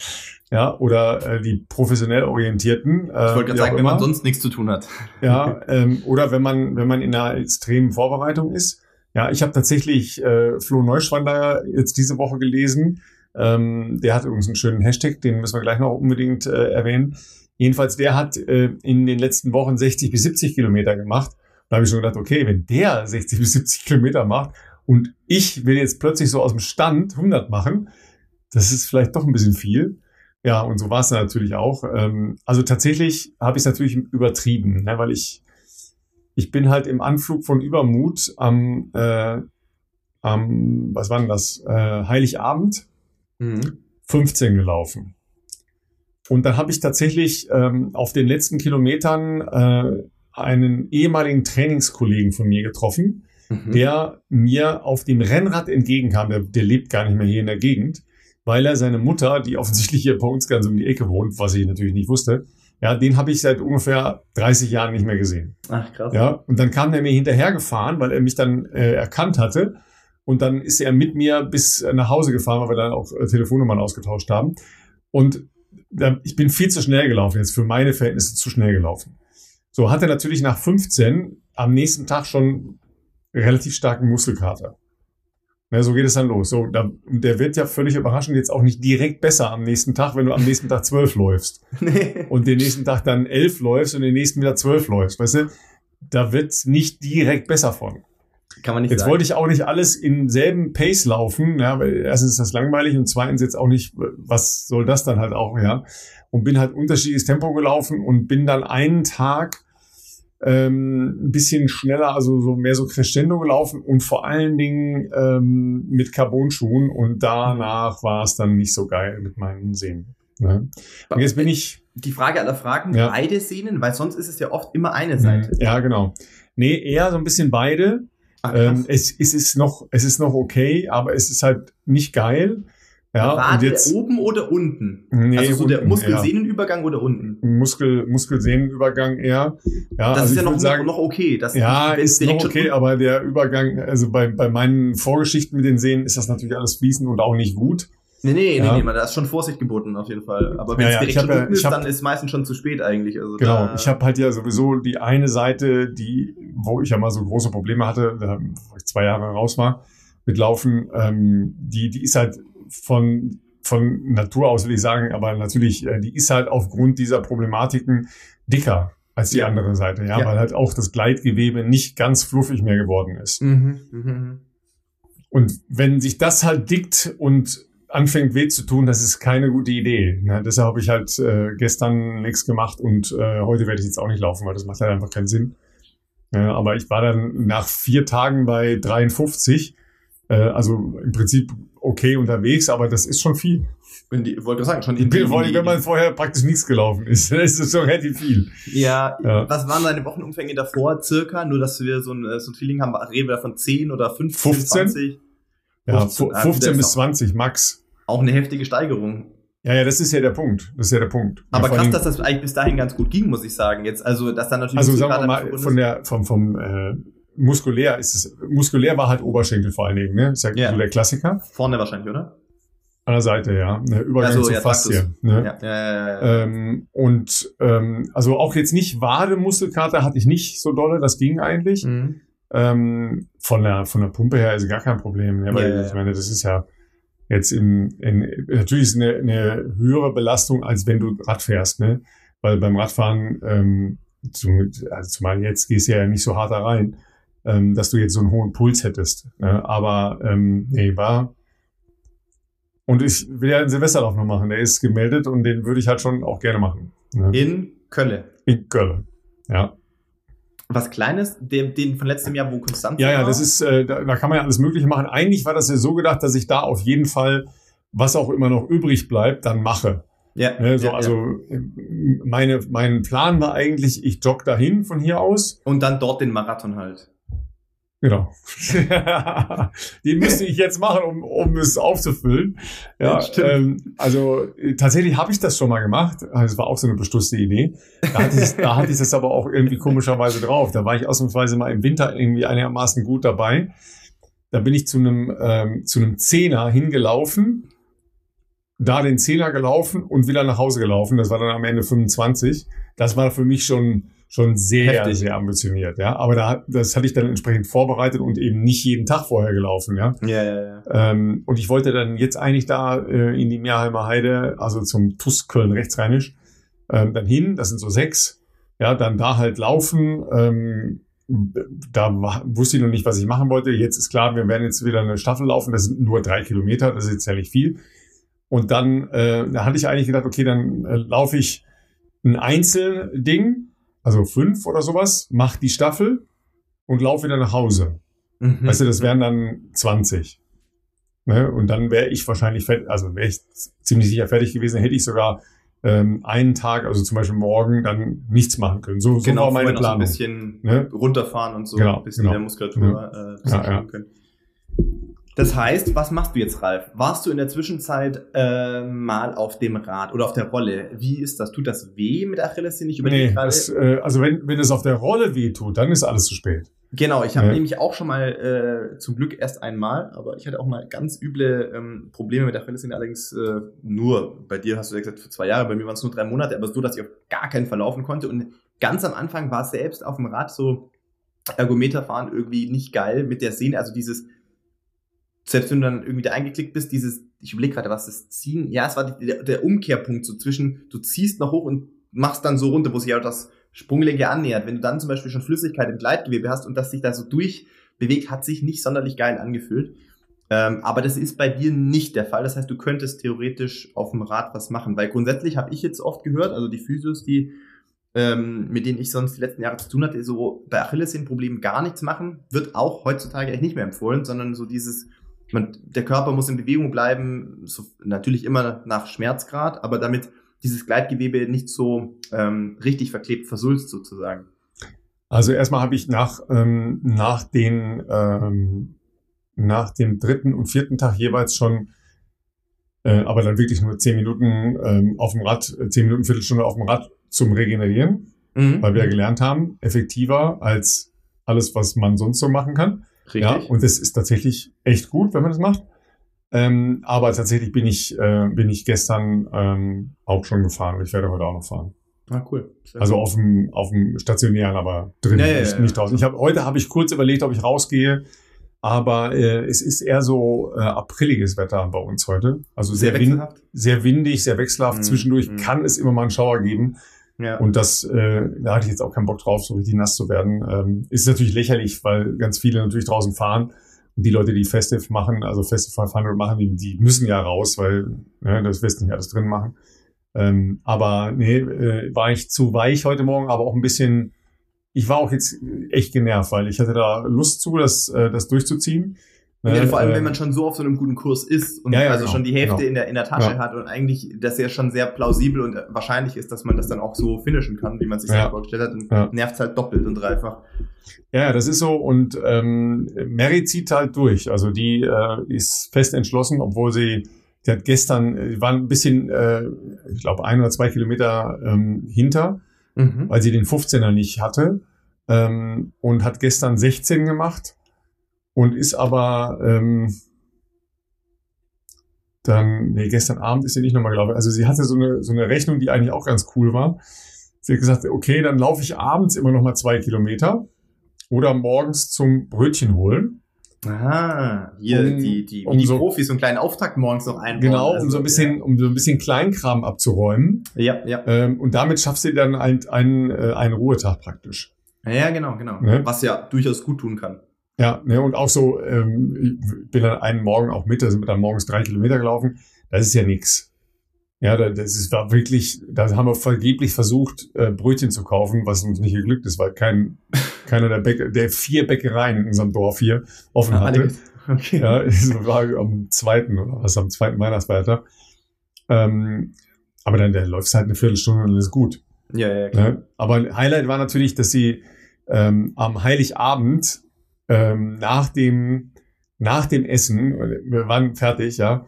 ja, oder äh, die professionell Orientierten. Äh, ich wollte gerade sagen, wenn man sonst nichts zu tun hat. ja, *laughs* ähm, oder wenn man, wenn man in einer extremen Vorbereitung ist. Ja, ich habe tatsächlich äh, Flo Neuschwander jetzt diese Woche gelesen, ähm, der hat übrigens einen schönen Hashtag, den müssen wir gleich noch unbedingt äh, erwähnen. Jedenfalls, der hat äh, in den letzten Wochen 60 bis 70 Kilometer gemacht. Da habe ich schon gedacht, okay, wenn der 60 bis 70 Kilometer macht und ich will jetzt plötzlich so aus dem Stand 100 machen, das ist vielleicht doch ein bisschen viel. Ja, und so war es natürlich auch. Ähm, also tatsächlich habe ich es natürlich übertrieben, ne, weil ich ich bin halt im Anflug von Übermut am, äh, am was war denn das, äh, Heiligabend mhm. 15 gelaufen. Und dann habe ich tatsächlich ähm, auf den letzten Kilometern äh, einen ehemaligen Trainingskollegen von mir getroffen, mhm. der mir auf dem Rennrad entgegenkam. Der, der lebt gar nicht mehr hier in der Gegend, weil er seine Mutter, die offensichtlich hier bei uns ganz um die Ecke wohnt, was ich natürlich nicht wusste, ja, den habe ich seit ungefähr 30 Jahren nicht mehr gesehen. Ach krass. Ja, und dann kam er mir hinterhergefahren, weil er mich dann äh, erkannt hatte und dann ist er mit mir bis nach Hause gefahren, weil wir dann auch äh, Telefonnummern ausgetauscht haben. Und ich bin viel zu schnell gelaufen, jetzt für meine Verhältnisse zu schnell gelaufen. So hat er natürlich nach 15, am nächsten Tag schon relativ starken Muskelkater. Ja, so geht es dann los. So, da, der wird ja völlig überraschend jetzt auch nicht direkt besser am nächsten Tag, wenn du am nächsten Tag zwölf läufst. *laughs* Nee. Und den nächsten Tag dann elf läufst und den nächsten wieder zwölf läufst. Weißt du, da wird nicht direkt besser von. Kann man nicht Jetzt sagen. wollte ich auch nicht alles im selben Pace laufen, ja, weil erstens ist das langweilig und zweitens jetzt auch nicht, was soll das dann halt auch, ja. Und bin halt unterschiedliches Tempo gelaufen und bin dann einen Tag ähm, ein bisschen schneller, also so mehr so Crescendo gelaufen und vor allen Dingen ähm, mit Carbon-Schuhen und danach war es dann nicht so geil mit meinen Sehnen. Ne? Und jetzt bin ich Die Frage aller Fragen, Ja. beide Sehnen, weil sonst ist es ja oft immer eine Seite. ja genau. Nee, eher so ein bisschen beide. Ach, Ähm, es, es ist noch, es ist noch okay, aber es ist halt nicht geil. Ja, War und der jetzt oben oder unten? Nee, also so der unten, Muskelsehnenübergang oder unten? Muskel, Muskelsehnenübergang eher. Ja, Das also ist ja noch, sagen, noch okay. Das ja, es ist noch okay, aber der Übergang, also bei, bei meinen Vorgeschichten mit den Sehnen ist das natürlich alles fließend und auch nicht gut. Nee, nee, Ja. nee, nee, da ist schon Vorsicht geboten auf jeden Fall. Aber wenn Ja, es ja, direkt hab schon ja- ist, hab- dann ist meistens schon zu spät eigentlich. Also Genau. Ich habe halt ja sowieso die eine Seite, die, wo ich ja mal so große Probleme hatte, da, wo ich zwei Jahre raus war mit Laufen, ähm, die, die ist halt von, von Natur aus, will ich sagen, aber natürlich, äh, die ist halt aufgrund dieser Problematiken dicker als die Ja. andere Seite, ja, Ja. weil halt auch das Gleitgewebe nicht ganz fluffig mehr geworden ist. Mhm, mhm. Und wenn sich das halt dickt und anfängt weh zu tun, das ist keine gute Idee. Ne? Deshalb habe ich halt äh, gestern nichts gemacht und äh, heute werde ich jetzt auch nicht laufen, weil das macht halt einfach keinen Sinn. Ja, aber ich war dann nach vier Tagen bei 53, äh, also im Prinzip okay unterwegs, aber das ist schon viel. In die, wollte sagen, schon in die, vor allem, wenn man vorher praktisch nichts gelaufen ist, *laughs* dann ist das schon relativ viel. ja, Ja. was waren deine Wochenumfänge davor circa? Nur, dass wir so ein, äh, so ein Feeling haben, reden wir von 10 oder 15, 15? 20? Ja, 15, fu- ah, 15 das bis ist 20 max. Auch eine heftige Steigerung. Ja, ja, das ist ja der Punkt. Das ist ja der Punkt. Aber ja, krass, dass das eigentlich bis dahin ganz gut ging, muss ich sagen. Jetzt, also, dass dann natürlich Also sagen wir mal, von der, vom, vom äh, muskulär ist es, muskulär war halt Oberschenkel vor allen Dingen, ne? Ist ja, Ja. so der Klassiker. vorne wahrscheinlich, oder? An der Seite, ja. Ne, Übergang Also, zu ja, Faszie. Ne? Ja, ja. Ähm, und ähm, also auch jetzt nicht Wademuskelkater hatte ich nicht so dolle, das ging eigentlich. Mhm. Ähm, von der von der Pumpe her ist gar kein Problem. Ne? Weil ich meine, das ist ja jetzt in, in natürlich ist eine, eine höhere Belastung, als wenn du Rad fährst, ne? Weil beim Radfahren, ähm, zum, also zumal jetzt gehst du ja nicht so hart da rein, ähm, dass du jetzt so einen hohen Puls hättest. Ne? Aber ähm, nee, war. Und ich will ja einen Silvesterlauf noch machen. Der ist gemeldet und den würde ich halt schon auch gerne machen. Ne? In Kölle. In Köln. Ja. Was Kleines, den, den von letztem Jahr, wo Konstanz Ja, ja, war? das ist, äh, da, da kann man ja alles Mögliche machen. Eigentlich war das ja so gedacht, dass ich da auf jeden Fall, was auch immer noch übrig bleibt, dann mache. Ja, Ne, so, ja, also ja. meine, mein Plan war eigentlich, ich jogge dahin von hier aus. Und dann dort den Marathon halt. Genau. *laughs* Den müsste ich jetzt machen, um, um es aufzufüllen. Ja, ähm, also äh, tatsächlich habe ich das schon mal gemacht. Also, Es war auch so eine bestutzte Idee. Da hatte, ich, da hatte ich das aber auch irgendwie komischerweise drauf. Da war ich ausnahmsweise mal im Winter irgendwie einigermaßen gut dabei. Da bin ich zu einem ähm, zu einem Zehner hingelaufen, da den Zehner gelaufen und wieder nach Hause gelaufen. Das war dann am Ende 25. Das war für mich schon schon sehr Heftig. sehr ambitioniert, ja. Aber da das hatte ich dann entsprechend vorbereitet und eben nicht jeden Tag vorher gelaufen, ja. Ja, ja, ja. Ähm, und ich wollte dann jetzt eigentlich da äh, in die Meerheimer Heide, also zum TUS Köln rechtsrheinisch, ähm, dann hin. Das sind so sechs. Ja, dann da halt laufen. Ähm, da wusste ich noch nicht, was ich machen wollte. Jetzt ist klar, wir werden jetzt wieder eine Staffel laufen. Das sind nur drei Kilometer. Das ist jetzt ja nicht viel. Und dann, äh, da hatte ich eigentlich gedacht, okay, dann äh, laufe ich ein Einzelding, also fünf oder sowas, mach die Staffel und laufe wieder nach Hause. Mhm. Weißt du, das wären dann 20. Ne? Und dann wäre ich wahrscheinlich fertig, also wäre ich ziemlich sicher fertig gewesen, hätte ich sogar ähm, einen Tag, also zum Beispiel morgen, dann nichts machen können. So, so genau, war meine noch so ein Planung. bisschen Ne? runterfahren und so, Genau, ein bisschen genau. der Muskulatur äh, ein bisschen Ja, ja. können. Das heißt, was machst du jetzt, Ralf? Warst du in der Zwischenzeit äh, mal auf dem Rad oder auf der Rolle? Wie ist das? Tut das weh mit der Achillessehne? Ich überlege Nee, gerade. das, äh, also wenn, wenn es auf der Rolle weh tut, dann ist alles zu spät. Genau, ich habe Ja. nämlich auch schon mal, äh, zum Glück erst einmal, aber ich hatte auch mal ganz üble ähm, Probleme mit der Achillessehne, allerdings äh, nur, bei dir hast du ja gesagt, für zwei Jahre, bei mir waren es nur drei Monate, aber so, dass ich auf gar keinen verlaufen konnte. Und ganz am Anfang war es selbst auf dem Rad so, Ergometerfahren irgendwie nicht geil mit der Sehne, also dieses, selbst wenn du dann irgendwie da eingeklickt bist, dieses, ich überlege gerade, was das Ziehen, ja, es war die, der, der, Umkehrpunkt so zwischen, du ziehst noch hoch und machst dann so runter, wo sich auch das Sprunggelenke annähert. Wenn du dann zum Beispiel schon Flüssigkeit im Gleitgewebe hast und das sich da so durchbewegt, hat sich nicht sonderlich geil angefühlt. Ähm, aber das ist bei dir nicht der Fall. Das heißt, du könntest theoretisch auf dem Rad was machen, weil grundsätzlich habe ich jetzt oft gehört, also die Physios, die ähm, mit denen ich sonst die letzten Jahre zu tun hatte, so bei Achillessehnenproblemen gar nichts machen, wird auch heutzutage eigentlich nicht mehr empfohlen, sondern so dieses, man, der Körper muss in Bewegung bleiben, so, natürlich immer nach Schmerzgrad, aber damit dieses Gleitgewebe nicht so ähm, richtig verklebt versulzt sozusagen. Also erstmal habe ich nach, ähm, nach den ähm, nach dem dritten und vierten Tag jeweils schon, äh, aber dann wirklich nur zehn Minuten ähm, auf dem Rad, äh, zehn Minuten, Viertelstunde auf dem Rad zum Regenerieren, mhm. weil wir ja gelernt haben, effektiver als alles, was man sonst so machen kann. Richtig. Ja, und das ist tatsächlich echt gut, wenn man das macht. Ähm, aber tatsächlich bin ich, äh, bin ich gestern ähm, auch schon gefahren. Ich werde heute auch noch fahren. Ah, cool. Sehr also auf dem, auf dem stationären, aber drin, ja, ja, nicht, ja, nicht draußen. Ich hab, heute habe ich kurz überlegt, ob ich rausgehe, aber äh, es ist eher so äh, apriliges Wetter bei uns heute. Also sehr, sehr, wind, sehr windig, sehr wechselhaft. Mhm. Zwischendurch mhm. kann es immer mal einen Schauer geben. Ja. Und das, äh, da hatte ich jetzt auch keinen Bock drauf, so richtig nass zu werden. Ähm, ist natürlich lächerlich, weil ganz viele natürlich draußen fahren. Und die Leute, die Festive machen, also Festival 500 machen, die, die müssen ja raus, weil ne, das wirst nicht alles drin machen. Ähm, aber nee, äh, war ich zu weich heute Morgen, aber auch ein bisschen ich war auch jetzt echt genervt, weil ich hatte da Lust zu, das, äh, das durchzuziehen. Ja, äh, vor allem, wenn man schon so auf so einem guten Kurs ist und ja, ja, also genau, schon die Hälfte genau. in, der, in der Tasche hat und eigentlich das ja schon sehr plausibel und wahrscheinlich ist, dass man das dann auch so finishen kann, wie man sich ja. vorgestellt hat, und nervt halt doppelt und dreifach. Ja, das ist so und ähm, Mary zieht halt durch. Also die äh, ist fest entschlossen, obwohl sie, die hat gestern, die war ein bisschen, äh, ich glaube, ein oder zwei Kilometer ähm, hinter mhm. weil sie den 15er nicht hatte ähm, und hat gestern 16 gemacht und ist aber ähm, dann, nee, gestern Abend ist sie nicht nochmal gelaufen. Also sie hatte so eine, so eine Rechnung, die eigentlich auch ganz cool war. Sie hat gesagt, okay, dann laufe ich abends immer noch mal zwei Kilometer oder morgens zum Brötchen holen. Ah, hier um, die, die, um die so, Profis so einen kleinen Auftakt morgens noch einbauen. Genau, um also, so ein bisschen, ja. um so ein bisschen Kleinkram abzuräumen. Ja, ja. Ähm, und damit schaffst du dann einen, einen, äh, einen Ruhetag praktisch. Ja, genau, genau. Ne? Was ja durchaus gut tun kann. Ja, ne, und auch so, ähm, ich bin dann einen Morgen auch mit, da sind wir dann morgens drei Kilometer gelaufen. Das ist ja nix. Ja, das ist, war wirklich, da haben wir vergeblich versucht, äh, Brötchen zu kaufen, was uns nicht geglückt ist, weil kein, *laughs* keiner der, Bäcker, der vier Bäckereien in unserem Dorf hier offen ah, hatte. Okay. Ja, *laughs* das war am zweiten oder was, am zweiten Weihnachtsfeiertag. Ähm, aber dann, der läuft halt eine Viertelstunde und ist gut. Ja, ja, klar. Ja, aber Highlight war natürlich, dass sie ähm, am Heiligabend ähm, nach dem nach dem Essen, wir waren fertig, ja,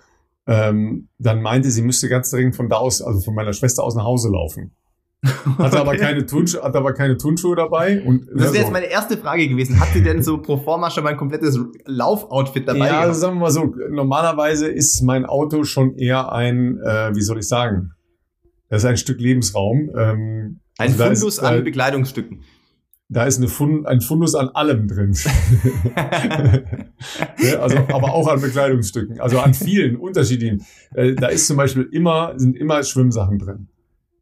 ähm, dann meinte, sie müsste ganz dringend von da aus, also von meiner Schwester aus nach Hause laufen. *laughs* Hatte okay. aber keine Turnschuhe, hatte aber keine Turnschuhe dabei. Und, das wäre so. jetzt meine erste Frage gewesen. Hat sie denn so pro forma schon mal ein komplettes Laufoutfit dabei? Ja, also sagen wir mal so, normalerweise ist mein Auto schon eher ein, äh, wie soll ich sagen, das ist ein Stück Lebensraum. Ähm, ein also Fundus ist, an äh, Bekleidungsstücken da ist Fund, ein Fundus an allem drin. *laughs* ja, also, aber auch an Bekleidungsstücken, also an vielen unterschiedlichen. Äh, da ist zum Beispiel immer, sind immer Schwimmsachen drin.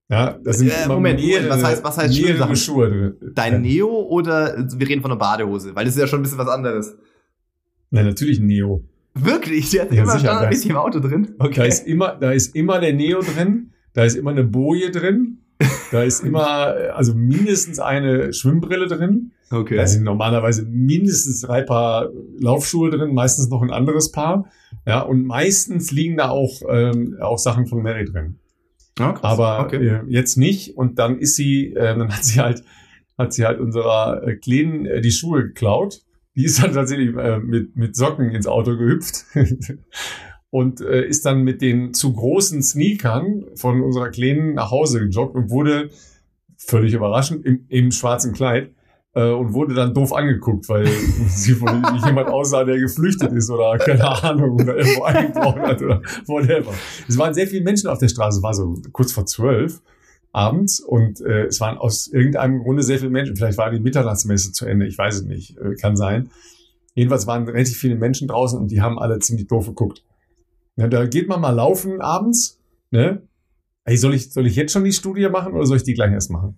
Ja, das sind äh, immer Moment, mehrere, was heißt, was heißt Schwimmsachen? Schuhe drin. Dein Neo oder wir reden von einer Badehose? Weil das ist ja schon ein bisschen was anderes. Nein, natürlich ein Neo. Wirklich? Der hat ja, immer sicher, standardmäßig im Auto drin? Okay. Da ist immer, da ist immer der Neo drin. Da ist immer eine Boje drin. *laughs* Da ist immer, also mindestens eine Schwimmbrille drin. Okay. Da sind normalerweise mindestens drei Paar Laufschuhe drin, meistens noch ein anderes Paar. Ja, und meistens liegen da auch, ähm, auch Sachen von Mary drin. Oh, krass. Aber okay. äh, jetzt nicht. Und dann ist sie, äh, dann hat sie halt, hat sie halt unserer äh, Kleinen äh, die Schuhe geklaut. Die ist dann tatsächlich äh, mit, mit Socken ins Auto gehüpft. *laughs* und äh, ist dann mit den zu großen Sneakern von unserer Kleinen nach Hause gejoggt und wurde völlig überraschend im, im schwarzen Kleid äh, und wurde dann doof angeguckt, weil *laughs* sie wohl nicht jemand aussah, der geflüchtet ist oder keine Ahnung oder irgendwo eingebrochen hat oder whatever. Es waren sehr viele Menschen auf der Straße, es war so kurz vor zwölf. abends und äh, es waren aus irgendeinem Grunde sehr viele Menschen. Vielleicht war die Mitternachtsmesse zu Ende, ich weiß es nicht, äh, kann sein. Jedenfalls waren relativ viele Menschen draußen und die haben alle ziemlich doof geguckt. Ja, da geht man mal laufen abends, ne? Ey, soll ich, soll ich jetzt schon die Studie machen oder soll ich die gleich erst machen?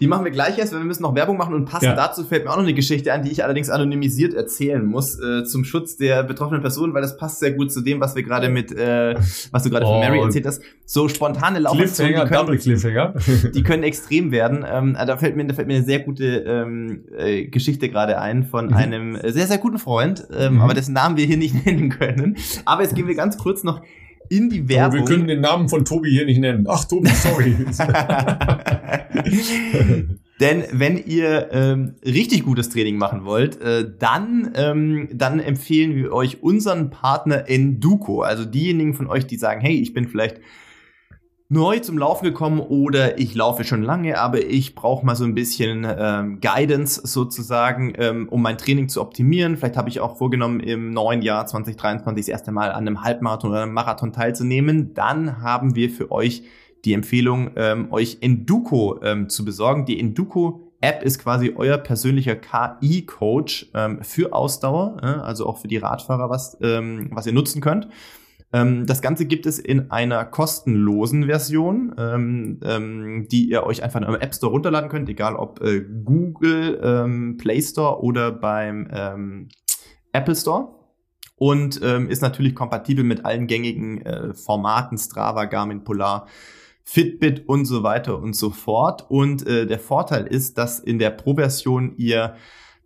Die machen wir gleich erst, weil wir müssen noch Werbung machen und passend ja. dazu fällt mir auch noch eine Geschichte an, die ich allerdings anonymisiert erzählen muss äh, zum Schutz der betroffenen Personen, weil das passt sehr gut zu dem, was wir gerade mit, äh, was du gerade oh, von Mary erzählt hast. So spontane Laufaktionen, die können, *laughs* die können extrem werden. Ähm, da fällt mir, da fällt mir eine sehr gute ähm, äh, Geschichte gerade ein von mhm. einem sehr sehr guten Freund, ähm, mhm. aber dessen Namen wir hier nicht *laughs* nennen können. Aber jetzt gehen wir ganz kurz noch in die Werbung. Aber wir können den Namen von Tobi hier nicht nennen. Ach, Tobi, sorry. *laughs* Denn wenn ihr ähm, richtig gutes Training machen wollt, äh, dann, ähm, dann empfehlen wir euch unseren Partner Enduko. Also diejenigen von euch, die sagen, hey, ich bin vielleicht neu zum Laufen gekommen oder ich laufe schon lange, aber ich brauche mal so ein bisschen ähm, Guidance sozusagen, ähm, um mein Training zu optimieren. Vielleicht habe ich auch vorgenommen, im neuen Jahr 2023 das erste Mal an einem Halbmarathon oder einem Marathon teilzunehmen. Dann haben wir für euch die Empfehlung, ähm, euch Enduko ähm, zu besorgen. Die Enduko App ist quasi euer persönlicher KI-Coach ähm, für Ausdauer, äh, also auch für die Radfahrer, was, ähm, was ihr nutzen könnt. Ähm, das Ganze gibt es in einer kostenlosen Version, ähm, ähm, die ihr euch einfach in eurem App Store runterladen könnt, egal ob äh, Google ähm, Play Store oder beim ähm, Apple Store. Und ähm, ist natürlich kompatibel mit allen gängigen äh, Formaten, Strava, Garmin, Polar, Fitbit und so weiter und so fort. Und äh, der Vorteil ist, dass in der Pro-Version ihr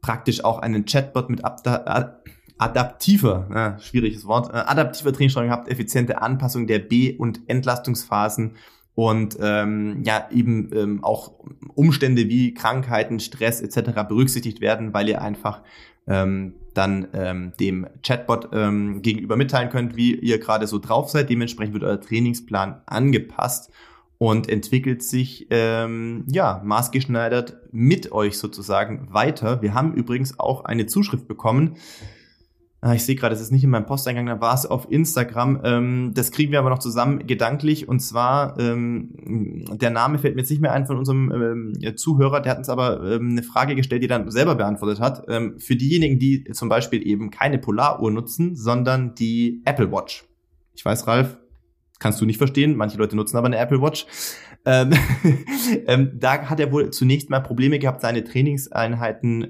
praktisch auch einen Chatbot mit Abda adaptiver, äh, schwieriges Wort, äh, adaptiver Trainingssteuerung habt, effiziente Anpassung der B- und Entlastungsphasen und ähm, ja eben ähm, auch Umstände wie Krankheiten, Stress etc. berücksichtigt werden, weil ihr einfach ähm, dann ähm, dem Chatbot ähm, gegenüber mitteilen könnt, wie ihr gerade so drauf seid. Dementsprechend wird euer Trainingsplan angepasst und entwickelt sich ähm, ja maßgeschneidert mit euch sozusagen weiter. Wir haben übrigens auch eine Zuschrift bekommen ich sehe gerade, es ist nicht in meinem Posteingang, da war es auf Instagram. Ähm, das kriegen wir aber noch zusammen gedanklich. Und zwar, ähm, der Name fällt mir jetzt nicht mehr ein von unserem ähm, Zuhörer, der hat uns aber eine Frage gestellt, die er dann selber beantwortet hat. Für diejenigen, die zum Beispiel eben keine Polaruhr nutzen, sondern die Apple Watch. Ich weiß, Ralf, kannst du nicht verstehen. Manche Leute nutzen aber eine Apple Watch. *laughs* Da hat er wohl zunächst mal Probleme gehabt, seine Trainingseinheiten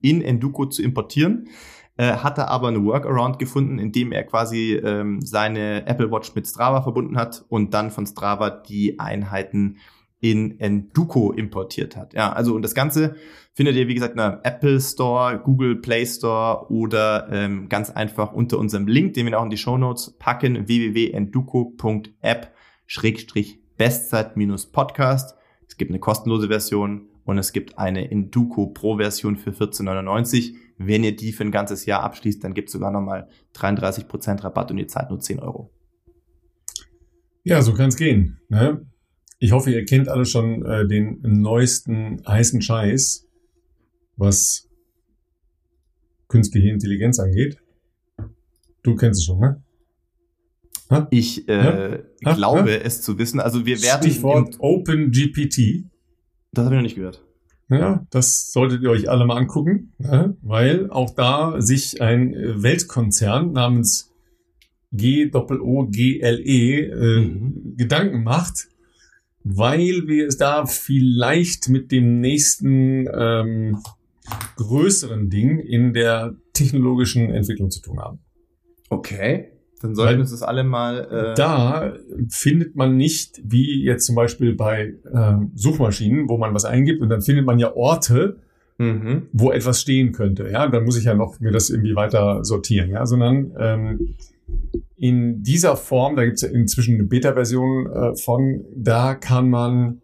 in Enduko zu importieren äh, er aber eine Workaround gefunden, indem er quasi ähm, seine Apple Watch mit Strava verbunden hat und dann von Strava die Einheiten in Enduko importiert hat. Ja, also und das Ganze findet ihr, wie gesagt, in der Apple Store, Google Play Store oder ähm, ganz einfach unter unserem Link, den wir auch in die Show Notes packen, www.enduko.app-bestzeit-podcast. Es gibt eine kostenlose Version und es gibt eine Enduko Pro Version für 14,99. Wenn ihr die für ein ganzes Jahr abschließt, dann gibt es sogar nochmal 33% Rabatt und ihr zahlt nur 10 Euro. Ja, so kann es gehen. Ne? Ich hoffe, ihr kennt alle schon äh, den neuesten heißen Scheiß, was künstliche Intelligenz angeht. Du kennst es schon, ne? Ha? Ich äh, ha? glaube ha? es zu wissen. Also wir werden Stichwort OpenGPT. Das habe ich noch nicht gehört. Ja, das solltet ihr euch alle mal angucken, ja, weil auch da sich ein Weltkonzern namens G-O-G-L-E äh, mhm. Gedanken macht, weil wir es da vielleicht mit dem nächsten ähm, größeren Ding in der technologischen Entwicklung zu tun haben. Okay. Dann sollten wir uns das alle mal. Äh da findet man nicht, wie jetzt zum Beispiel bei äh, Suchmaschinen, wo man was eingibt und dann findet man ja Orte, mhm. wo etwas stehen könnte. Ja, dann muss ich ja noch mir das irgendwie weiter sortieren. Ja, sondern ähm, in dieser Form, da gibt es ja inzwischen eine Beta-Version äh, von, da kann man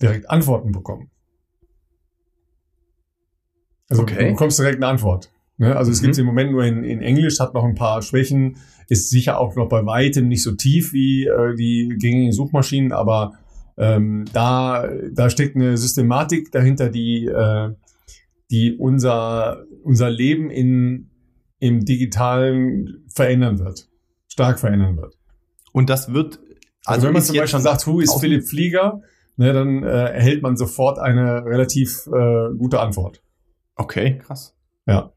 direkt Antworten bekommen. Also okay. du bekommst direkt eine Antwort. Ne? Also mhm. es gibt es im Moment nur in, in Englisch, hat noch ein paar Schwächen ist sicher auch noch bei weitem nicht so tief wie äh, die gängigen Suchmaschinen, aber ähm, da, da steckt eine Systematik dahinter, die, äh, die unser, unser Leben in, im Digitalen verändern wird, stark verändern wird. Und das wird Also, also wenn man zum Beispiel sagt, who ist Philipp Flieger, ne, dann äh, erhält man sofort eine relativ äh, gute Antwort. Okay, krass. Ja.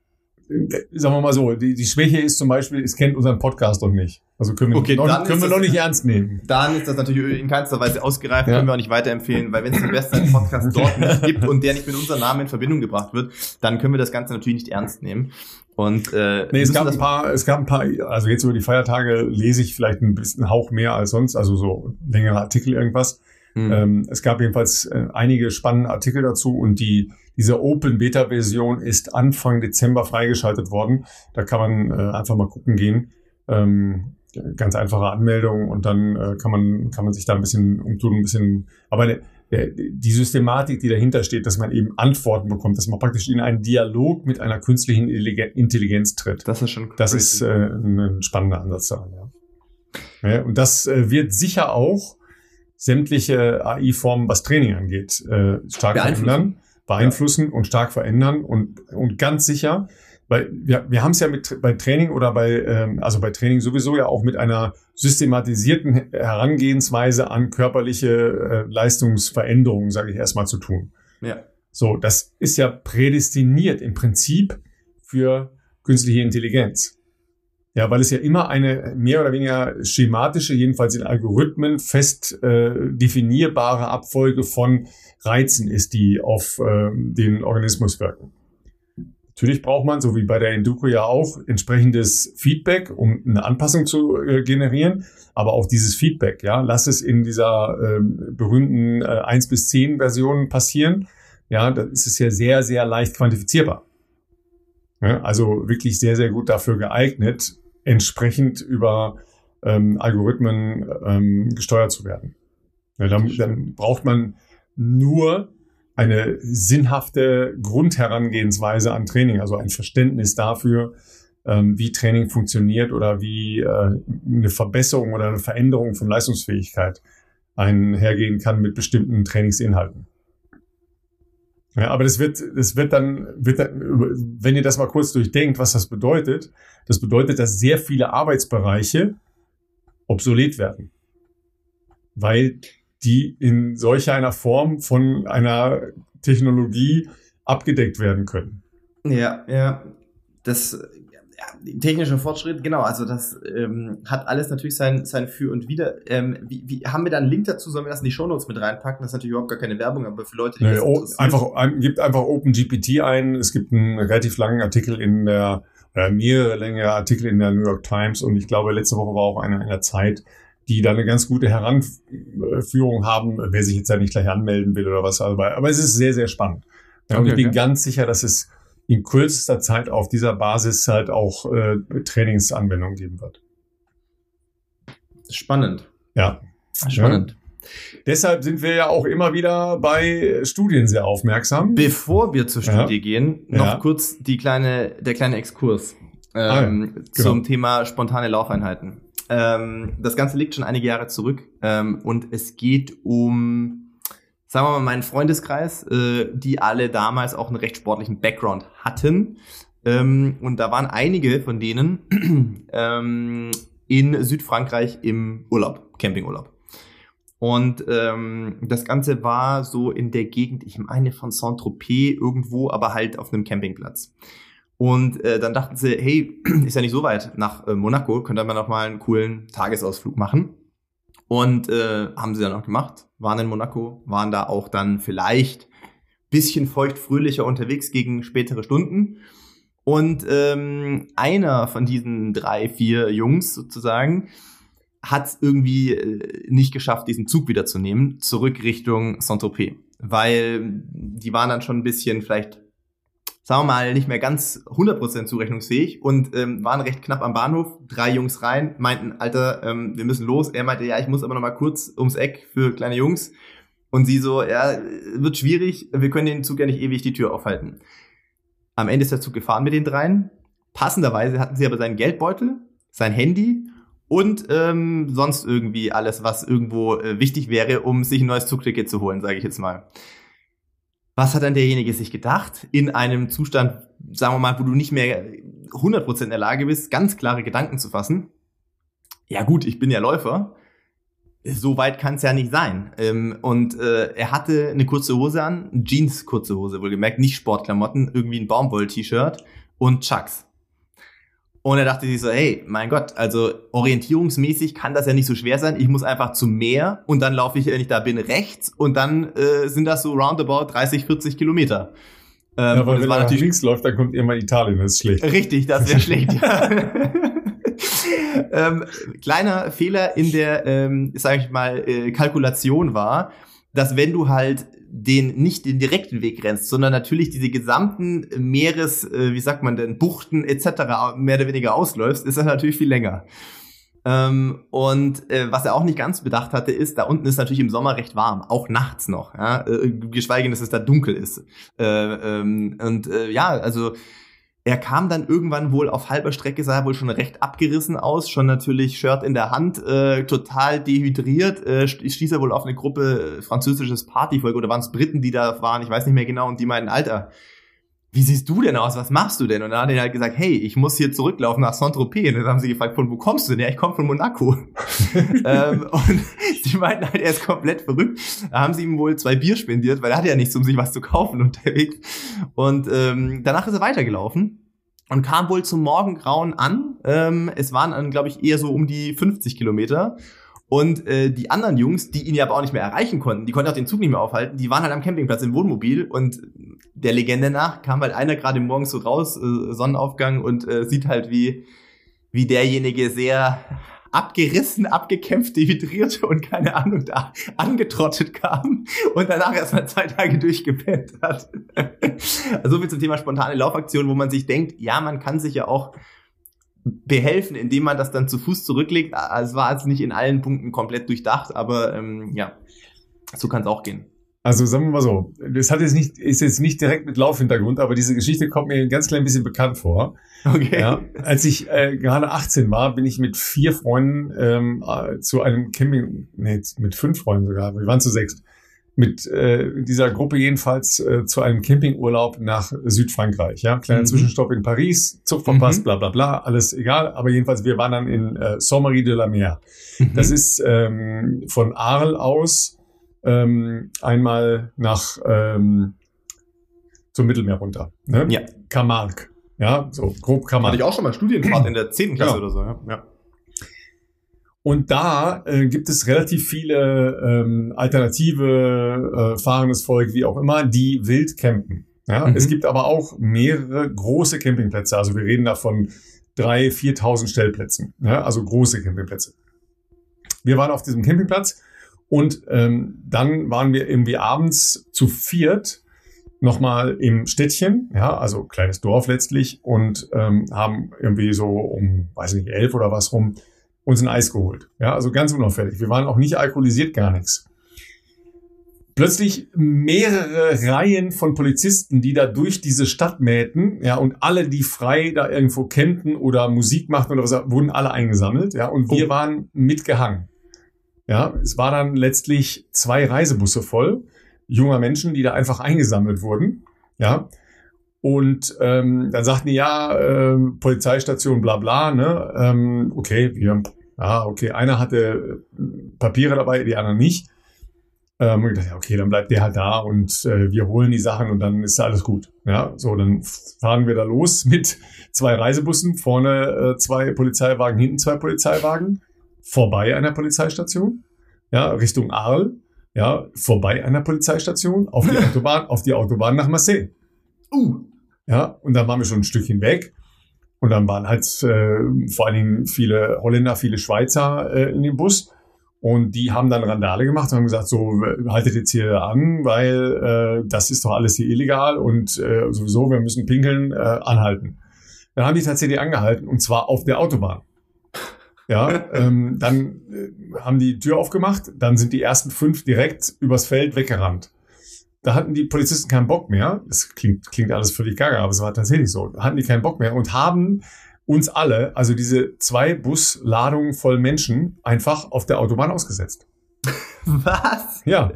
Sagen wir mal so, die, die Schwäche ist zum Beispiel, es kennt unseren Podcast noch nicht. Also können wir, okay, noch, können wir noch nicht ernst nehmen. Dann ist das natürlich in keinster Weise ausgereift, ja. können wir auch nicht weiterempfehlen, weil wenn es den besten Podcast dort *laughs* nicht gibt und der nicht mit unserem Namen in Verbindung gebracht wird, dann können wir das Ganze natürlich nicht ernst nehmen. Und äh, nee, es gab ein paar, es gab ein paar, also jetzt über die Feiertage lese ich vielleicht ein bisschen Hauch mehr als sonst, also so längere Artikel irgendwas. Mhm. Ähm, es gab jedenfalls äh, einige spannende Artikel dazu und die diese Open Beta Version ist Anfang Dezember freigeschaltet worden. Da kann man äh, einfach mal gucken gehen. Ähm, ganz einfache Anmeldung und dann äh, kann man kann man sich da ein bisschen umtun, ein bisschen. Aber der, der, die Systematik, die dahinter steht, dass man eben Antworten bekommt, dass man praktisch in einen Dialog mit einer künstlichen Intelligenz tritt. Das ist schon. Crazy. Das ist äh, ein spannender Ansatz daran. Ja. ja und das äh, wird sicher auch sämtliche AI-Formen, was Training angeht, äh, stark verändern, beeinflussen und stark verändern und, und ganz sicher, weil wir, wir haben es ja mit bei Training oder bei, ähm, also bei Training sowieso ja auch mit einer systematisierten Herangehensweise an körperliche äh, Leistungsveränderungen, sage ich erstmal, zu tun. Ja. So, das ist ja prädestiniert im Prinzip für künstliche Intelligenz. Ja, weil es ja immer eine mehr oder weniger schematische, jedenfalls in Algorithmen fest äh, definierbare Abfolge von Reizen ist, die auf äh, den Organismus wirken. Natürlich braucht man, so wie bei der Enduko ja auch, entsprechendes Feedback, um eine Anpassung zu äh, generieren. Aber auch dieses Feedback, ja, lass es in dieser ähm, berühmten äh, 1 bis 10 Version passieren. Ja, dann ist es ja sehr, sehr leicht quantifizierbar. Ja, also wirklich sehr, sehr gut dafür geeignet, entsprechend über ähm, Algorithmen ähm, gesteuert zu werden. Ja, dann, dann braucht man nur eine sinnhafte Grundherangehensweise an Training, also ein Verständnis dafür, ähm, wie Training funktioniert oder wie äh, eine Verbesserung oder eine Veränderung von Leistungsfähigkeit einhergehen kann mit bestimmten Trainingsinhalten. Ja, aber das wird, das wird dann, wird dann, wenn ihr das mal kurz durchdenkt, was das bedeutet, das bedeutet, dass sehr viele Arbeitsbereiche obsolet werden. Weil die in solch einer Form von einer Technologie abgedeckt werden können. Ja, ja. Das ja, technischer Fortschritt, genau, also das ähm, hat alles natürlich sein, sein Für und Wider. Ähm, wie, wie, haben wir da einen Link dazu? Sollen wir das in die Shownotes mit reinpacken? Das ist natürlich überhaupt gar keine Werbung, aber für Leute, die nee, das oh, einfach, ein, gibt einfach OpenGPT ein. Es gibt einen relativ langen Artikel in der, oder mehrere längere Artikel in der New York Times und ich glaube, letzte Woche war auch einer in der Zeit, die da eine ganz gute Heranführung haben, wer sich jetzt da nicht gleich anmelden will oder was. Aber, aber es ist sehr, sehr spannend. Ja, okay, und ich bin okay. ganz sicher, dass es in kürzester Zeit auf dieser Basis halt auch äh, Trainingsanwendungen geben wird. Spannend. Ja. Spannend. Ja. Deshalb sind wir ja auch immer wieder bei Studien sehr aufmerksam. Bevor wir zur Studie ja. gehen, noch ja. kurz die kleine, der kleine Exkurs ähm, ah, genau. zum Thema spontane Laufeinheiten. Ähm, das Ganze liegt schon einige Jahre zurück ähm, und es geht um sagen wir mal, meinen Freundeskreis, äh, die alle damals auch einen recht sportlichen Background hatten. Ähm, und da waren einige von denen *clears throat* ähm, in Südfrankreich im Urlaub, Campingurlaub. Und ähm, das Ganze war so in der Gegend, ich meine von Saint-Tropez irgendwo, aber halt auf einem Campingplatz. Und äh, dann dachten sie, hey, *clears throat* ist ja nicht so weit nach äh, Monaco, könnte man noch mal einen coolen Tagesausflug machen. Und äh, haben sie dann auch gemacht, waren in Monaco, waren da auch dann vielleicht bisschen feuchtfröhlicher unterwegs gegen spätere Stunden. Und ähm, einer von diesen drei, vier Jungs sozusagen hat es irgendwie äh, nicht geschafft, diesen Zug wiederzunehmen, zurück Richtung Saint-Tropez. Weil die waren dann schon ein bisschen vielleicht sagen wir mal, nicht mehr ganz 100% zurechnungsfähig und ähm, waren recht knapp am Bahnhof. Drei Jungs rein, meinten, Alter, ähm, wir müssen los. Er meinte, ja, ich muss aber noch mal kurz ums Eck für kleine Jungs. Und sie so, ja, wird schwierig, wir können den Zug ja nicht ewig die Tür aufhalten. Am Ende ist der Zug gefahren mit den dreien. Passenderweise hatten sie aber seinen Geldbeutel, sein Handy und ähm, sonst irgendwie alles, was irgendwo äh, wichtig wäre, um sich ein neues Zugticket zu holen, sage ich jetzt mal. Was hat dann derjenige sich gedacht? In einem Zustand, sagen wir mal, wo du nicht mehr 100% in der Lage bist, ganz klare Gedanken zu fassen. Ja gut, ich bin ja Läufer. so weit kann es ja nicht sein. Ähm, und äh, er hatte eine kurze Hose an, Jeans kurze Hose, wohlgemerkt, nicht Sportklamotten, irgendwie ein Baumwoll-T-Shirt und Chucks. Und er dachte sich so, hey, mein Gott, also orientierungsmäßig kann das ja nicht so schwer sein. Ich muss einfach zum Meer und dann laufe ich, wenn ich da bin, rechts und dann äh, sind das so roundabout 30, 40 Kilometer. Ähm, ja, weil wenn er natürlich links läuft, dann kommt irgendwann Italien, das ist schlecht. Richtig, das wäre *laughs* schlecht, ja. *laughs* ähm, kleiner Fehler in der, ähm, sage ich mal, äh, Kalkulation war, dass wenn du halt den nicht den direkten Weg rennst, sondern natürlich diese gesamten Meeres, äh, wie sagt man denn, Buchten etc. mehr oder weniger ausläufst, ist das natürlich viel länger. Ähm, und äh, was er auch nicht ganz bedacht hatte, ist, da unten ist natürlich im Sommer recht warm, auch nachts noch, ja, äh, geschweige denn, dass es da dunkel ist. Äh, ähm, und äh, ja, also er kam dann irgendwann wohl auf halber Strecke, sah er wohl schon recht abgerissen aus, schon natürlich Shirt in der Hand, äh, total dehydriert, äh, stieß er wohl auf eine Gruppe äh, französisches Partyvolk oder waren es Briten, die da waren, ich weiß nicht mehr genau, und die meinten, Alter, wie siehst du denn aus? Was machst du denn? Und dann hat er halt gesagt, hey, ich muss hier zurücklaufen nach Saint-Tropez. Und dann haben sie gefragt, von wo kommst du denn? Ja, ich komme von Monaco. *laughs* ähm, und sie meinten halt, er ist komplett verrückt. Da haben sie ihm wohl zwei Bier spendiert, weil er hatte ja nichts, um sich was zu kaufen unterwegs. Und ähm, danach ist er weitergelaufen und kam wohl zum Morgengrauen an. Ähm, es waren dann, glaube ich, eher so um die 50 Kilometer. Und äh, die anderen Jungs, die ihn ja aber auch nicht mehr erreichen konnten, die konnten auch den Zug nicht mehr aufhalten, die waren halt am Campingplatz im Wohnmobil und der Legende nach kam halt einer gerade morgens so raus, äh, Sonnenaufgang und äh, sieht halt wie, wie derjenige sehr abgerissen, abgekämpft, dehydriert und keine Ahnung, da angetrottet kam und danach erstmal zwei Tage durchgepennt hat. *laughs* also so viel zum Thema spontane Laufaktion, wo man sich denkt, ja, man kann sich ja auch behelfen, indem man das dann zu Fuß zurücklegt. Es war jetzt nicht in allen Punkten komplett durchdacht, aber ähm, ja, so kann es auch gehen. Also sagen wir mal so, das hat jetzt nicht, ist jetzt nicht direkt mit Laufhintergrund, aber diese Geschichte kommt mir ein ganz klein bisschen bekannt vor. Okay. Ja, als ich äh, gerade 18 war, bin ich mit vier Freunden ähm, äh, zu einem Camping, nee, mit fünf Freunden sogar, wir waren zu sechs, mit äh, dieser Gruppe jedenfalls äh, zu einem Campingurlaub nach Südfrankreich. Ja, kleiner mhm. Zwischenstopp in Paris, Zug verpasst, mhm. bla bla bla, alles egal. Aber jedenfalls, wir waren dann in äh, Sommery de la Mer. Mhm. Das ist ähm, von Arles aus ähm, einmal nach ähm, zum Mittelmeer runter. Ne? Ja. Camargue. Ja, so grob Camargue. Hatte ich auch schon mal Studienfahrt in der 10. Klasse ja. oder so. Ja. ja. Und da äh, gibt es relativ viele ähm, alternative äh, fahrendes Volk, wie auch immer, die wild campen. Ja? Mhm. Es gibt aber auch mehrere große Campingplätze. Also wir reden da von drei, 4.000 Stellplätzen. Ja? Also große Campingplätze. Wir waren auf diesem Campingplatz und ähm, dann waren wir irgendwie abends zu viert nochmal im Städtchen, ja, also kleines Dorf letztlich, und ähm, haben irgendwie so um, weiß nicht, elf oder was rum, uns ein Eis geholt. Ja, also ganz unauffällig. Wir waren auch nicht alkoholisiert, gar nichts. Plötzlich mehrere Reihen von Polizisten, die da durch diese Stadt mähten, ja, und alle, die frei da irgendwo campten oder Musik machten oder was, wurden alle eingesammelt, ja, und wir oh. waren mitgehangen. Ja, es war dann letztlich zwei Reisebusse voll junger Menschen, die da einfach eingesammelt wurden. Ja. Und ähm, dann sagten die, ja, äh, Polizeistation, bla bla, ne? Ähm, okay, wir, ja, okay, einer hatte äh, Papiere dabei, die anderen nicht. Ähm, und ich dachte, okay, dann bleibt der halt da und äh, wir holen die Sachen und dann ist alles gut. Ja, so, dann fahren wir da los *laughs* mit zwei Reisebussen, vorne äh, zwei Polizeiwagen, hinten zwei Polizeiwagen vorbei einer Polizeistation, ja, Richtung Arl, ja, vorbei einer Polizeistation, auf die *laughs* Autobahn, auf die Autobahn nach Marseille. Uh. Ja, und dann waren wir schon ein Stückchen weg. Und dann waren halt äh, vor allen Dingen viele Holländer, viele Schweizer äh, in dem Bus. Und die haben dann Randale gemacht und haben gesagt, so haltet jetzt hier an, weil äh, das ist doch alles hier illegal und äh, sowieso, wir müssen pinkeln, äh, anhalten. Dann haben die tatsächlich angehalten und zwar auf der Autobahn. Ja, *laughs* ähm, dann äh, haben die Tür aufgemacht, dann sind die ersten fünf direkt übers Feld weggerannt. Da hatten die Polizisten keinen Bock mehr. Das klingt, klingt alles völlig gaga, aber es war tatsächlich so. Da hatten die keinen Bock mehr und haben uns alle, also diese zwei Busladungen voll Menschen, einfach auf der Autobahn ausgesetzt. *laughs* Was? Ja.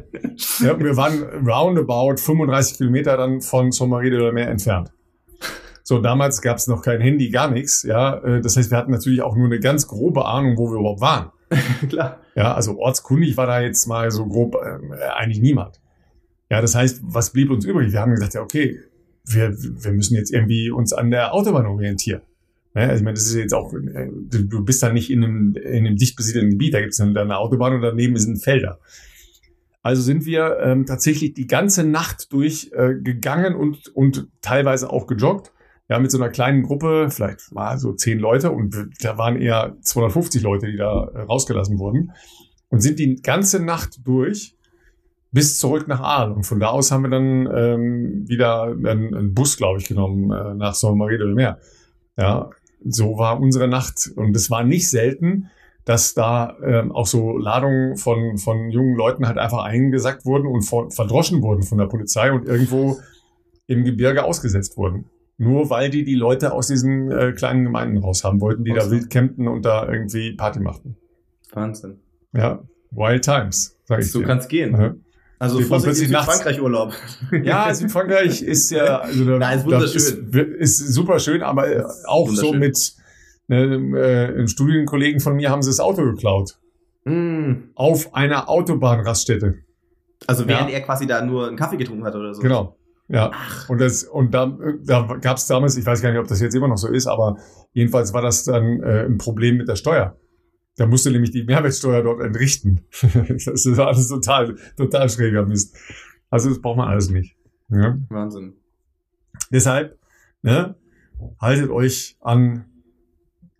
ja wir waren roundabout 35 Kilometer dann von Sommaride oder mehr entfernt. So, damals gab es noch kein Handy, gar nichts. Ja, äh, das heißt, wir hatten natürlich auch nur eine ganz grobe Ahnung, wo wir überhaupt waren. *laughs* Klar. Ja, also ortskundig war da jetzt mal so grob äh, eigentlich niemand. Ja, das heißt, was blieb uns übrig? Wir haben gesagt, ja, okay, wir, wir müssen jetzt irgendwie uns an der Autobahn orientieren. Ja, also ich meine, das ist jetzt auch, äh, du bist da nicht in einem, in einem dicht besiedelten Gebiet, da gibt es eine Autobahn und daneben sind Felder. Also sind wir ähm, tatsächlich die ganze Nacht durch äh, gegangen und, und teilweise auch gejoggt. Ja, mit so einer kleinen Gruppe, vielleicht mal so zehn Leute und da waren eher 250 Leute, die da äh, rausgelassen wurden und sind die ganze Nacht durch bis zurück nach Aal. Und von da aus haben wir dann ähm, wieder einen, einen Bus, glaube ich, genommen äh, nach Saint-Marie de Mer. Ja, so war unsere Nacht. Und es war nicht selten, dass da ähm, auch so Ladungen von, von jungen Leuten halt einfach eingesackt wurden und vor, verdroschen wurden von der Polizei und irgendwo im Gebirge ausgesetzt wurden. Nur weil die die Leute aus diesen äh, kleinen Gemeinden raus haben wollten, die awesome. da wild campten und da irgendwie Party machten. Wahnsinn. Ja, wild times, sag ich So kann es gehen. Ja. Also vorsichtig Südfrankreich Urlaub. *laughs* Ja, Südfrankreich ist ja, also da, Nein, ist wunderschön. Ist, ist super schön, aber auch so mit ne, äh, einem Studienkollegen von mir haben sie das Auto geklaut. Mm. Auf einer Autobahnraststätte. Also während ja. er quasi da nur einen Kaffee getrunken hat oder so. Genau. Ja. Ach. Und das und da, da gab es damals, ich weiß gar nicht, ob das jetzt immer noch so ist, aber jedenfalls war das dann äh, ein Problem mit der Steuer. Da musste nämlich die Mehrwertsteuer dort entrichten. *laughs* das ist alles total, total schräger Mist. Also das braucht man alles nicht. Ja? Wahnsinn. Deshalb, ne, haltet euch an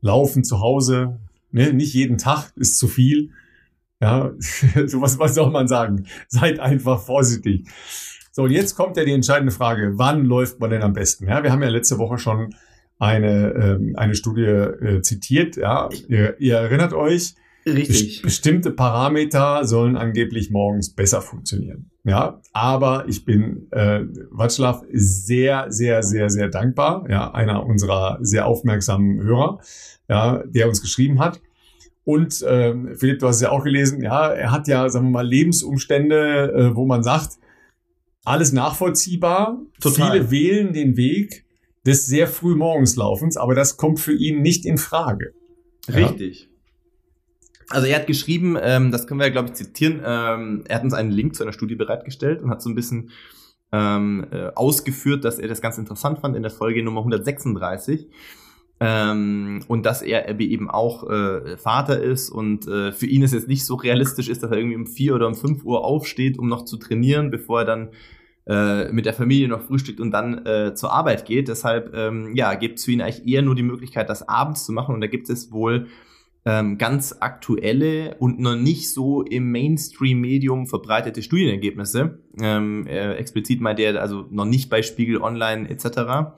Laufen zu Hause. Ne? Nicht jeden Tag ist zu viel. Ja, *laughs* so was, was soll man sagen? Seid einfach vorsichtig. So, und jetzt kommt ja die entscheidende Frage. Wann läuft man denn am besten? Ja, wir haben ja letzte Woche schon eine, ähm, eine Studie äh, zitiert. Ja, ihr, ihr erinnert euch, Richtig. Bestimmte Parameter sollen angeblich morgens besser funktionieren. Ja, aber ich bin äh, Watschlaw sehr, sehr, sehr, sehr dankbar. Ja, einer unserer sehr aufmerksamen Hörer, ja, der uns geschrieben hat. Und äh, Philipp, du hast es ja auch gelesen. Ja, er hat ja, sagen wir mal, Lebensumstände, äh, wo man sagt, alles nachvollziehbar. Total. Viele wählen den Weg, des sehr früh morgens Laufens, aber das kommt für ihn nicht in Frage. Richtig. Also er hat geschrieben, ähm, das können wir ja, glaube ich, zitieren, ähm, er hat uns einen Link zu einer Studie bereitgestellt und hat so ein bisschen ähm, äh, ausgeführt, dass er das ganz interessant fand in der Folge Nummer 136. Ähm, und dass er eben auch äh, Vater ist und äh, für ihn es jetzt nicht so realistisch ist, dass er irgendwie um vier oder um fünf Uhr aufsteht, um noch zu trainieren, bevor er dann äh, mit der Familie noch frühstückt und dann äh, zur Arbeit geht. Deshalb ähm, ja, gibt es für ihn eigentlich eher nur die Möglichkeit, das abends zu machen. Und da gibt es wohl ähm, ganz aktuelle und noch nicht so im Mainstream-Medium verbreitete Studienergebnisse. Ähm, äh, explizit meint er also noch nicht bei Spiegel Online etc.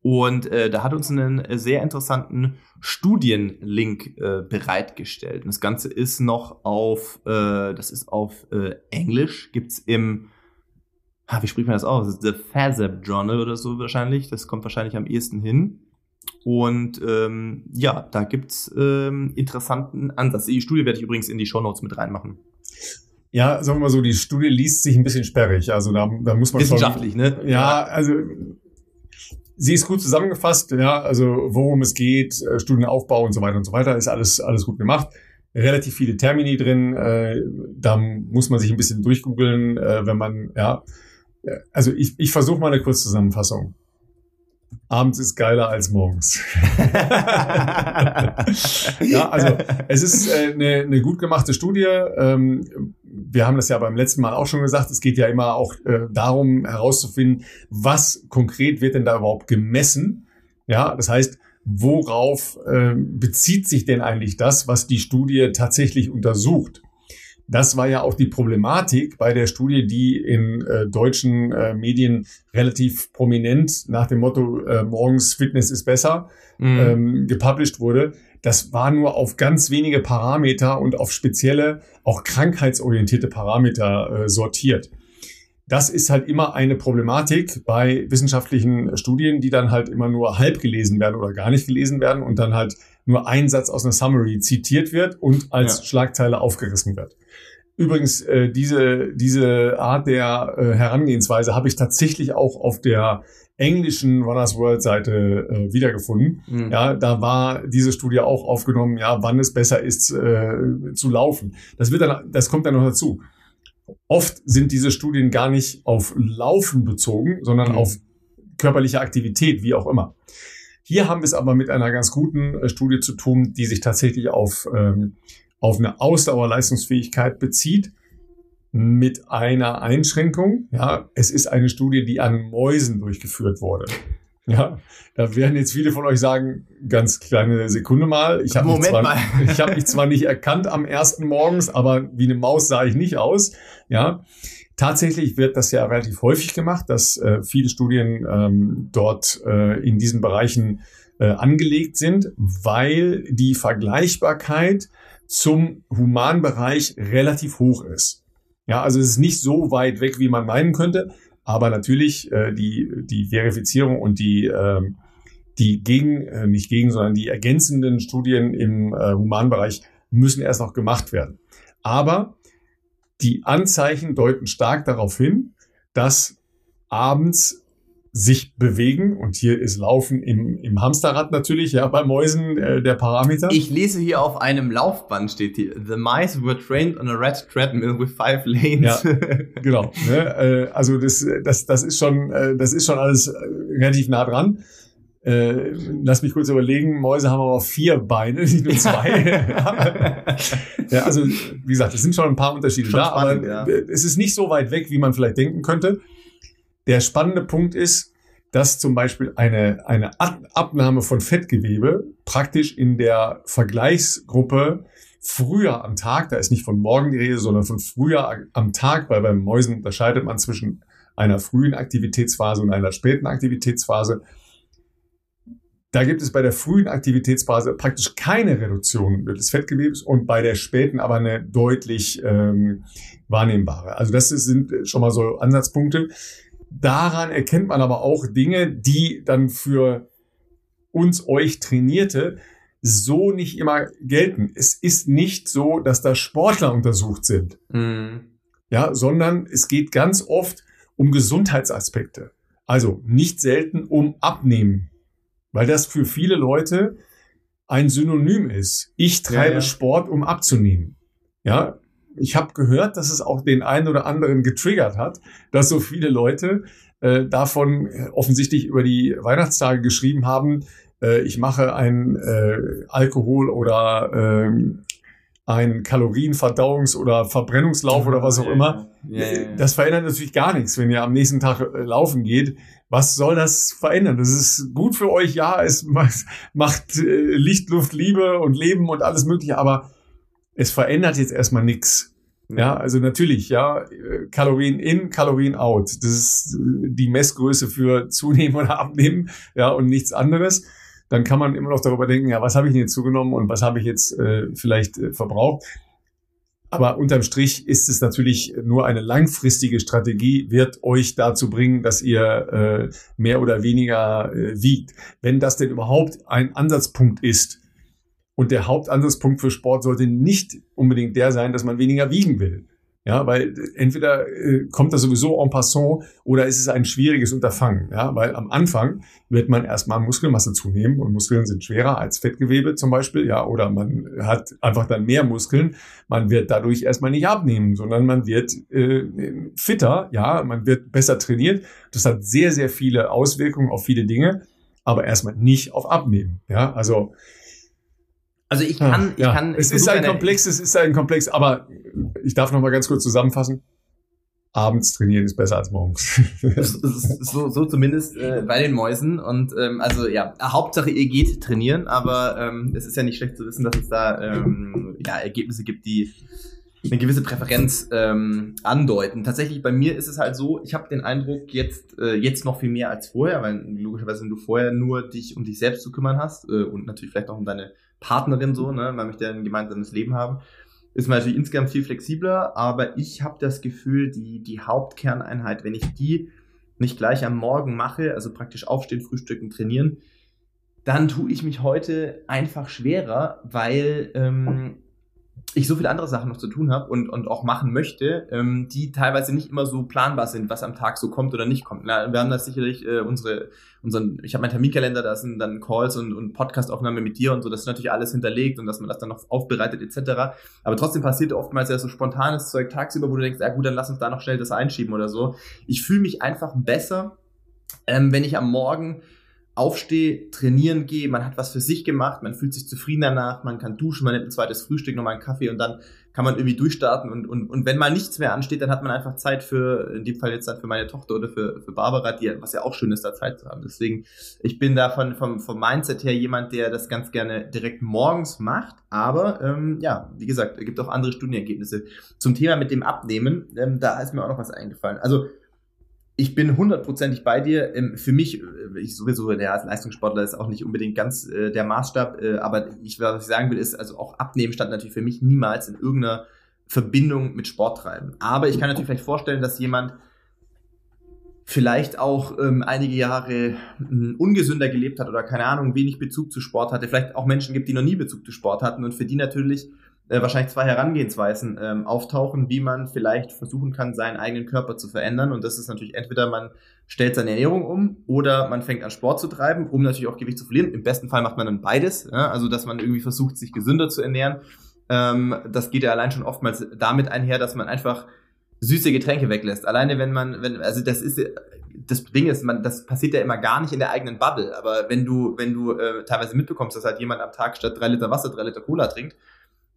Und äh, da hat uns einen sehr interessanten Studienlink äh, bereitgestellt. Und das Ganze ist noch auf, äh, das ist auf äh, Englisch, gibt's im ah, wie spricht man das aus? The FASEP Journal oder so wahrscheinlich. Das kommt wahrscheinlich am ehesten hin. Und ähm, ja, da gibt's ähm, interessanten Ansatz. Die Studie werde ich übrigens in die Show Notes mit reinmachen. Ja, sagen wir mal so, die Studie liest sich ein bisschen sperrig. Also da, da muss man Wissenschaftlich, schon, ne? Ja, also sie ist gut zusammengefasst, ja, also worum es geht, äh, Studienaufbau und so weiter und so weiter, ist alles, alles gut gemacht. Relativ viele Termini drin, äh, da muss man sich ein bisschen durchgoogeln, äh, wenn man, ja, also ich, ich versuche mal eine Kurzzusammenfassung. Abends ist geiler als morgens. *laughs* ja, also es ist äh, eine, eine gut gemachte Studie. Ähm, wir haben das ja beim letzten Mal auch schon gesagt. Es geht ja immer auch äh, darum herauszufinden, was konkret wird denn da überhaupt gemessen. Ja, das heißt, worauf äh, bezieht sich denn eigentlich das, was die Studie tatsächlich untersucht? Das war ja auch die Problematik bei der Studie, die in äh, deutschen äh, Medien relativ prominent nach dem Motto äh, morgens Fitness ist besser mhm. ähm, gepublished wurde. Das war nur auf ganz wenige Parameter und auf spezielle, auch krankheitsorientierte Parameter äh, sortiert. Das ist halt immer eine Problematik bei wissenschaftlichen Studien, die dann halt immer nur halb gelesen werden oder gar nicht gelesen werden und dann halt nur ein Satz aus einer Summary zitiert wird und als ja. Schlagzeile aufgerissen wird. Übrigens, äh, diese, diese Art der äh, Herangehensweise habe ich tatsächlich auch auf der englischen Runners World Seite äh, wiedergefunden. Mhm. Ja, da war diese Studie auch aufgenommen, ja, wann es besser ist äh, zu laufen. Das wird dann, das kommt dann noch dazu. Oft sind diese Studien gar nicht auf Laufen bezogen, sondern mhm. auf körperliche Aktivität, wie auch immer. Hier haben wir es aber mit einer ganz guten äh, Studie zu tun, die sich tatsächlich auf, ähm, auf eine Ausdauerleistungsfähigkeit bezieht mit einer Einschränkung. Ja, es ist eine Studie, die an Mäusen durchgeführt wurde. Ja, da werden jetzt viele von euch sagen, ganz kleine Sekunde mal. Ich habe mich, zwar, *laughs* ich hab mich zwar nicht erkannt am ersten Morgens, aber wie eine Maus sah ich nicht aus. Ja, tatsächlich wird das ja relativ häufig gemacht, dass äh, viele Studien ähm, dort äh, in diesen Bereichen äh, angelegt sind, weil die Vergleichbarkeit zum Humanbereich relativ hoch ist. Ja, also es ist nicht so weit weg, wie man meinen könnte, aber natürlich äh, die, die Verifizierung und die, äh, die gegen, äh, nicht gegen, sondern die ergänzenden Studien im äh, Humanbereich müssen erst noch gemacht werden. Aber die Anzeichen deuten stark darauf hin, dass abends sich bewegen und hier ist Laufen im, im Hamsterrad natürlich, ja, bei Mäusen äh, der Parameter. Ich lese hier auf einem Laufband steht hier, the mice were trained on a red treadmill with five lanes. Ja, *laughs* genau. Ne? Äh, also das, das, das ist schon, äh, das ist schon alles äh, relativ nah dran. Äh, lass mich kurz überlegen, Mäuse haben aber vier Beine, *laughs* nicht nur zwei. *laughs* ja, also wie gesagt, es sind schon ein paar Unterschiede schon da, spannend, aber ja. es ist nicht so weit weg, wie man vielleicht denken könnte. Der spannende Punkt ist, dass zum Beispiel eine, eine Abnahme von Fettgewebe praktisch in der Vergleichsgruppe früher am Tag, da ist nicht von morgen die Rede, sondern von früher am Tag, weil beim Mäusen unterscheidet man zwischen einer frühen Aktivitätsphase und einer späten Aktivitätsphase. Da gibt es bei der frühen Aktivitätsphase praktisch keine Reduktion des Fettgewebes und bei der späten aber eine deutlich ähm, wahrnehmbare. Also das sind schon mal so Ansatzpunkte. Daran erkennt man aber auch Dinge, die dann für uns, euch Trainierte, so nicht immer gelten. Es ist nicht so, dass da Sportler untersucht sind. Mhm. Ja, sondern es geht ganz oft um Gesundheitsaspekte. Also nicht selten um Abnehmen. Weil das für viele Leute ein Synonym ist. Ich treibe ja, ja. Sport, um abzunehmen. Ja, ich habe gehört, dass es auch den einen oder anderen getriggert hat, dass so viele Leute äh, davon offensichtlich über die Weihnachtstage geschrieben haben, äh, ich mache ein äh, Alkohol oder äh, ein Kalorienverdauungs- oder Verbrennungslauf oder was auch immer. Yeah. Das verändert natürlich gar nichts, wenn ihr am nächsten Tag äh, laufen geht. Was soll das verändern? Das ist gut für euch, ja, es macht, äh, Licht, Luft, Liebe und Leben und alles Mögliche, aber es verändert jetzt erstmal nichts. Ja, also natürlich, ja, Kalorien in, Kalorien out. Das ist die Messgröße für zunehmen oder abnehmen, ja, und nichts anderes. Dann kann man immer noch darüber denken, ja, was habe ich denn jetzt zugenommen und was habe ich jetzt äh, vielleicht äh, verbraucht. Aber unterm Strich ist es natürlich nur eine langfristige Strategie, wird euch dazu bringen, dass ihr äh, mehr oder weniger äh, wiegt. Wenn das denn überhaupt ein Ansatzpunkt ist, und der Hauptansatzpunkt für Sport sollte nicht unbedingt der sein, dass man weniger wiegen will. Ja, weil entweder äh, kommt das sowieso en passant oder ist es ein schwieriges Unterfangen. Ja, weil am Anfang wird man erstmal Muskelmasse zunehmen und Muskeln sind schwerer als Fettgewebe zum Beispiel. Ja, oder man hat einfach dann mehr Muskeln. Man wird dadurch erstmal nicht abnehmen, sondern man wird äh, fitter. Ja, man wird besser trainiert. Das hat sehr, sehr viele Auswirkungen auf viele Dinge, aber erstmal nicht auf Abnehmen. Ja, also also ich kann, ah, ich ja. kann. Es ist ein Komplex, es ist ein Komplex, aber ich darf noch mal ganz kurz zusammenfassen. Abends trainieren ist besser als morgens. *laughs* so, so zumindest äh, bei den Mäusen. Und ähm, also ja, Hauptsache ihr geht trainieren, aber ähm, es ist ja nicht schlecht zu wissen, dass es da ähm, ja, Ergebnisse gibt, die eine gewisse Präferenz ähm, andeuten. Tatsächlich bei mir ist es halt so, ich habe den Eindruck, jetzt, äh, jetzt noch viel mehr als vorher, weil logischerweise, wenn du vorher nur dich um dich selbst zu kümmern hast äh, und natürlich vielleicht auch um deine Partnerin so, ne? Man möchte ein gemeinsames Leben haben. Ist man natürlich insgesamt viel flexibler, aber ich habe das Gefühl, die, die Hauptkerneinheit, wenn ich die nicht gleich am Morgen mache, also praktisch aufstehen, frühstücken, trainieren, dann tue ich mich heute einfach schwerer, weil ähm, ich so viele andere Sachen noch zu tun habe und, und auch machen möchte, ähm, die teilweise nicht immer so planbar sind, was am Tag so kommt oder nicht kommt. Na, wir haben da sicherlich äh, unsere, unseren, ich habe meinen Terminkalender, da sind dann Calls und, und Podcastaufnahme mit dir und so, das ist natürlich alles hinterlegt und dass man das dann noch aufbereitet etc. Aber trotzdem passiert oftmals ja so spontanes Zeug tagsüber, wo du denkst, ja gut, dann lass uns da noch schnell das einschieben oder so. Ich fühle mich einfach besser, ähm, wenn ich am Morgen aufstehe, trainieren gehe, man hat was für sich gemacht, man fühlt sich zufrieden danach, man kann duschen, man nimmt ein zweites Frühstück, nochmal einen Kaffee und dann kann man irgendwie durchstarten und, und, und wenn mal nichts mehr ansteht, dann hat man einfach Zeit für, in dem Fall jetzt dann für meine Tochter oder für, für Barbara, die, was ja auch schön ist, da Zeit zu haben. Deswegen, ich bin davon vom, vom Mindset her jemand, der das ganz gerne direkt morgens macht, aber ähm, ja, wie gesagt, es gibt auch andere Studienergebnisse. Zum Thema mit dem Abnehmen, ähm, da ist mir auch noch was eingefallen. Also ich bin hundertprozentig bei dir. Ähm, für mich, äh, ich sowieso, der als Leistungssportler ist auch nicht unbedingt ganz äh, der Maßstab, äh, aber ich, was ich sagen will, ist, also auch Abnehmen stand natürlich für mich niemals in irgendeiner Verbindung mit Sport treiben. Aber ich kann natürlich vielleicht vorstellen, dass jemand vielleicht auch ähm, einige Jahre ähm, ungesünder gelebt hat oder keine Ahnung, wenig Bezug zu Sport hatte, vielleicht auch Menschen gibt, die noch nie Bezug zu Sport hatten und für die natürlich äh, wahrscheinlich zwei Herangehensweisen ähm, auftauchen, wie man vielleicht versuchen kann, seinen eigenen Körper zu verändern. Und das ist natürlich entweder man stellt seine Ernährung um oder man fängt an Sport zu treiben, um natürlich auch Gewicht zu verlieren. Im besten Fall macht man dann beides, ja? also dass man irgendwie versucht, sich gesünder zu ernähren. Ähm, das geht ja allein schon oftmals damit einher, dass man einfach süße Getränke weglässt. Alleine wenn man, wenn, also das ist das Ding ist, man, das passiert ja immer gar nicht in der eigenen Bubble. Aber wenn du, wenn du äh, teilweise mitbekommst, dass halt jemand am Tag statt drei Liter Wasser drei Liter Cola trinkt,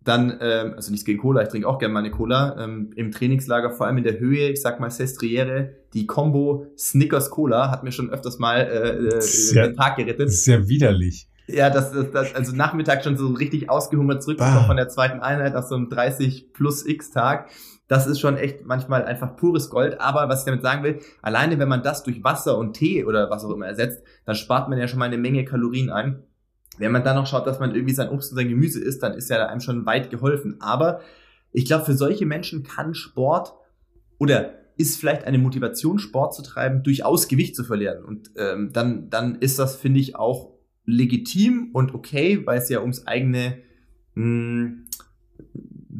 dann, ähm, also nichts gegen Cola, ich trinke auch gerne mal eine Cola. Ähm, Im Trainingslager, vor allem in der Höhe, ich sag mal Sestriere, die Combo Snickers Cola hat mir schon öfters mal äh, sehr, den Tag gerettet. Sehr widerlich. Ja, das, das, das also Nachmittag schon so richtig ausgehungert zurückgekommen von der zweiten Einheit auf so einem 30 plus X Tag. Das ist schon echt manchmal einfach pures Gold. Aber was ich damit sagen will, alleine wenn man das durch Wasser und Tee oder was auch immer ersetzt, dann spart man ja schon mal eine Menge Kalorien ein. Wenn man dann noch schaut, dass man irgendwie sein Obst und sein Gemüse isst, dann ist ja einem schon weit geholfen. Aber ich glaube, für solche Menschen kann Sport oder ist vielleicht eine Motivation, Sport zu treiben, durchaus Gewicht zu verlieren. Und ähm, dann, dann ist das, finde ich, auch legitim und okay, weil es ja ums eigene mh, hm,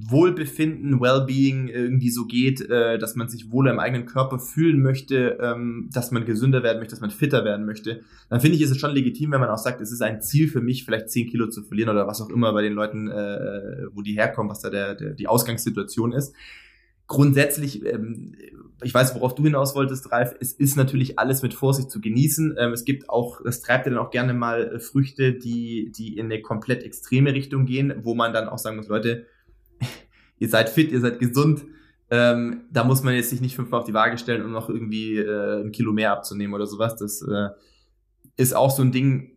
Wohlbefinden, Wellbeing irgendwie so geht, äh, dass man sich wohl im eigenen Körper fühlen möchte, ähm, dass man gesünder werden möchte, dass man fitter werden möchte, dann finde ich, ist es schon legitim, wenn man auch sagt, es ist ein Ziel für mich, vielleicht 10 Kilo zu verlieren oder was auch immer bei den Leuten, äh, wo die herkommen, was da der, der, die Ausgangssituation ist. Grundsätzlich, ähm, ich weiß, worauf du hinaus wolltest, Ralf, es ist natürlich alles mit Vorsicht zu genießen. Ähm, es gibt auch, das treibt ja dann auch gerne mal äh, Früchte, die, die in eine komplett extreme Richtung gehen, wo man dann auch sagen muss, Leute, ihr seid fit, ihr seid gesund. Ähm, da muss man jetzt sich nicht fünfmal auf die Waage stellen, um noch irgendwie äh, ein Kilo mehr abzunehmen oder sowas. Das äh, ist auch so ein Ding,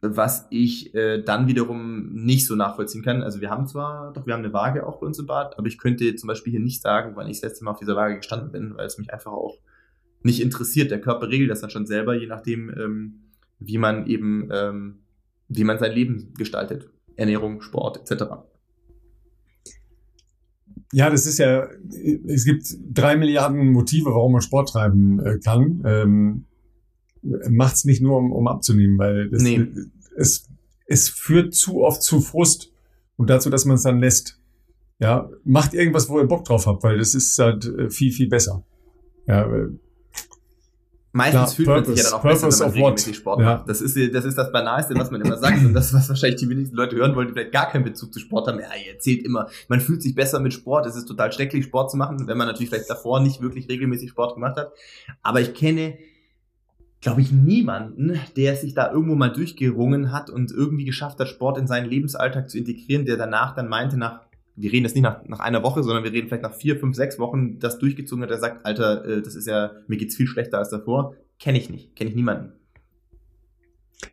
was ich äh, dann wiederum nicht so nachvollziehen kann. Also wir haben zwar, doch wir haben eine Waage auch bei uns im Bad, aber ich könnte zum Beispiel hier nicht sagen, wann ich das letzte Mal auf dieser Waage gestanden bin, weil es mich einfach auch nicht interessiert. Der Körper regelt das dann schon selber, je nachdem, ähm, wie man eben, ähm, wie man sein Leben gestaltet. Ernährung, Sport etc. Ja, das ist ja, es gibt drei Milliarden Motive, warum man Sport treiben äh, kann. Ähm, Macht es nicht nur, um, um abzunehmen, weil das, nee. es, es führt zu oft zu Frust und dazu, dass man es dann lässt. Ja, macht irgendwas, wo ihr Bock drauf habt, weil das ist halt äh, viel, viel besser. Ja, Meistens Klar, fühlt Purpose, man sich ja dann auch besser, wenn man regelmäßig Sport ja. macht. Das ist, das ist das Banalste, was man immer sagt. Und das, was wahrscheinlich die wenigsten Leute hören wollen, die vielleicht gar keinen Bezug zu Sport haben. Ja, ihr erzählt immer, man fühlt sich besser mit Sport. Es ist total schrecklich, Sport zu machen, wenn man natürlich vielleicht davor nicht wirklich regelmäßig Sport gemacht hat. Aber ich kenne, glaube ich, niemanden, der sich da irgendwo mal durchgerungen hat und irgendwie geschafft hat, Sport in seinen Lebensalltag zu integrieren, der danach dann meinte, nach wir reden jetzt nicht nach, nach einer Woche, sondern wir reden vielleicht nach vier, fünf, sechs Wochen, das durchgezogen hat, der sagt, Alter, äh, das ist ja, mir geht's viel schlechter als davor. Kenne ich nicht, kenne ich niemanden.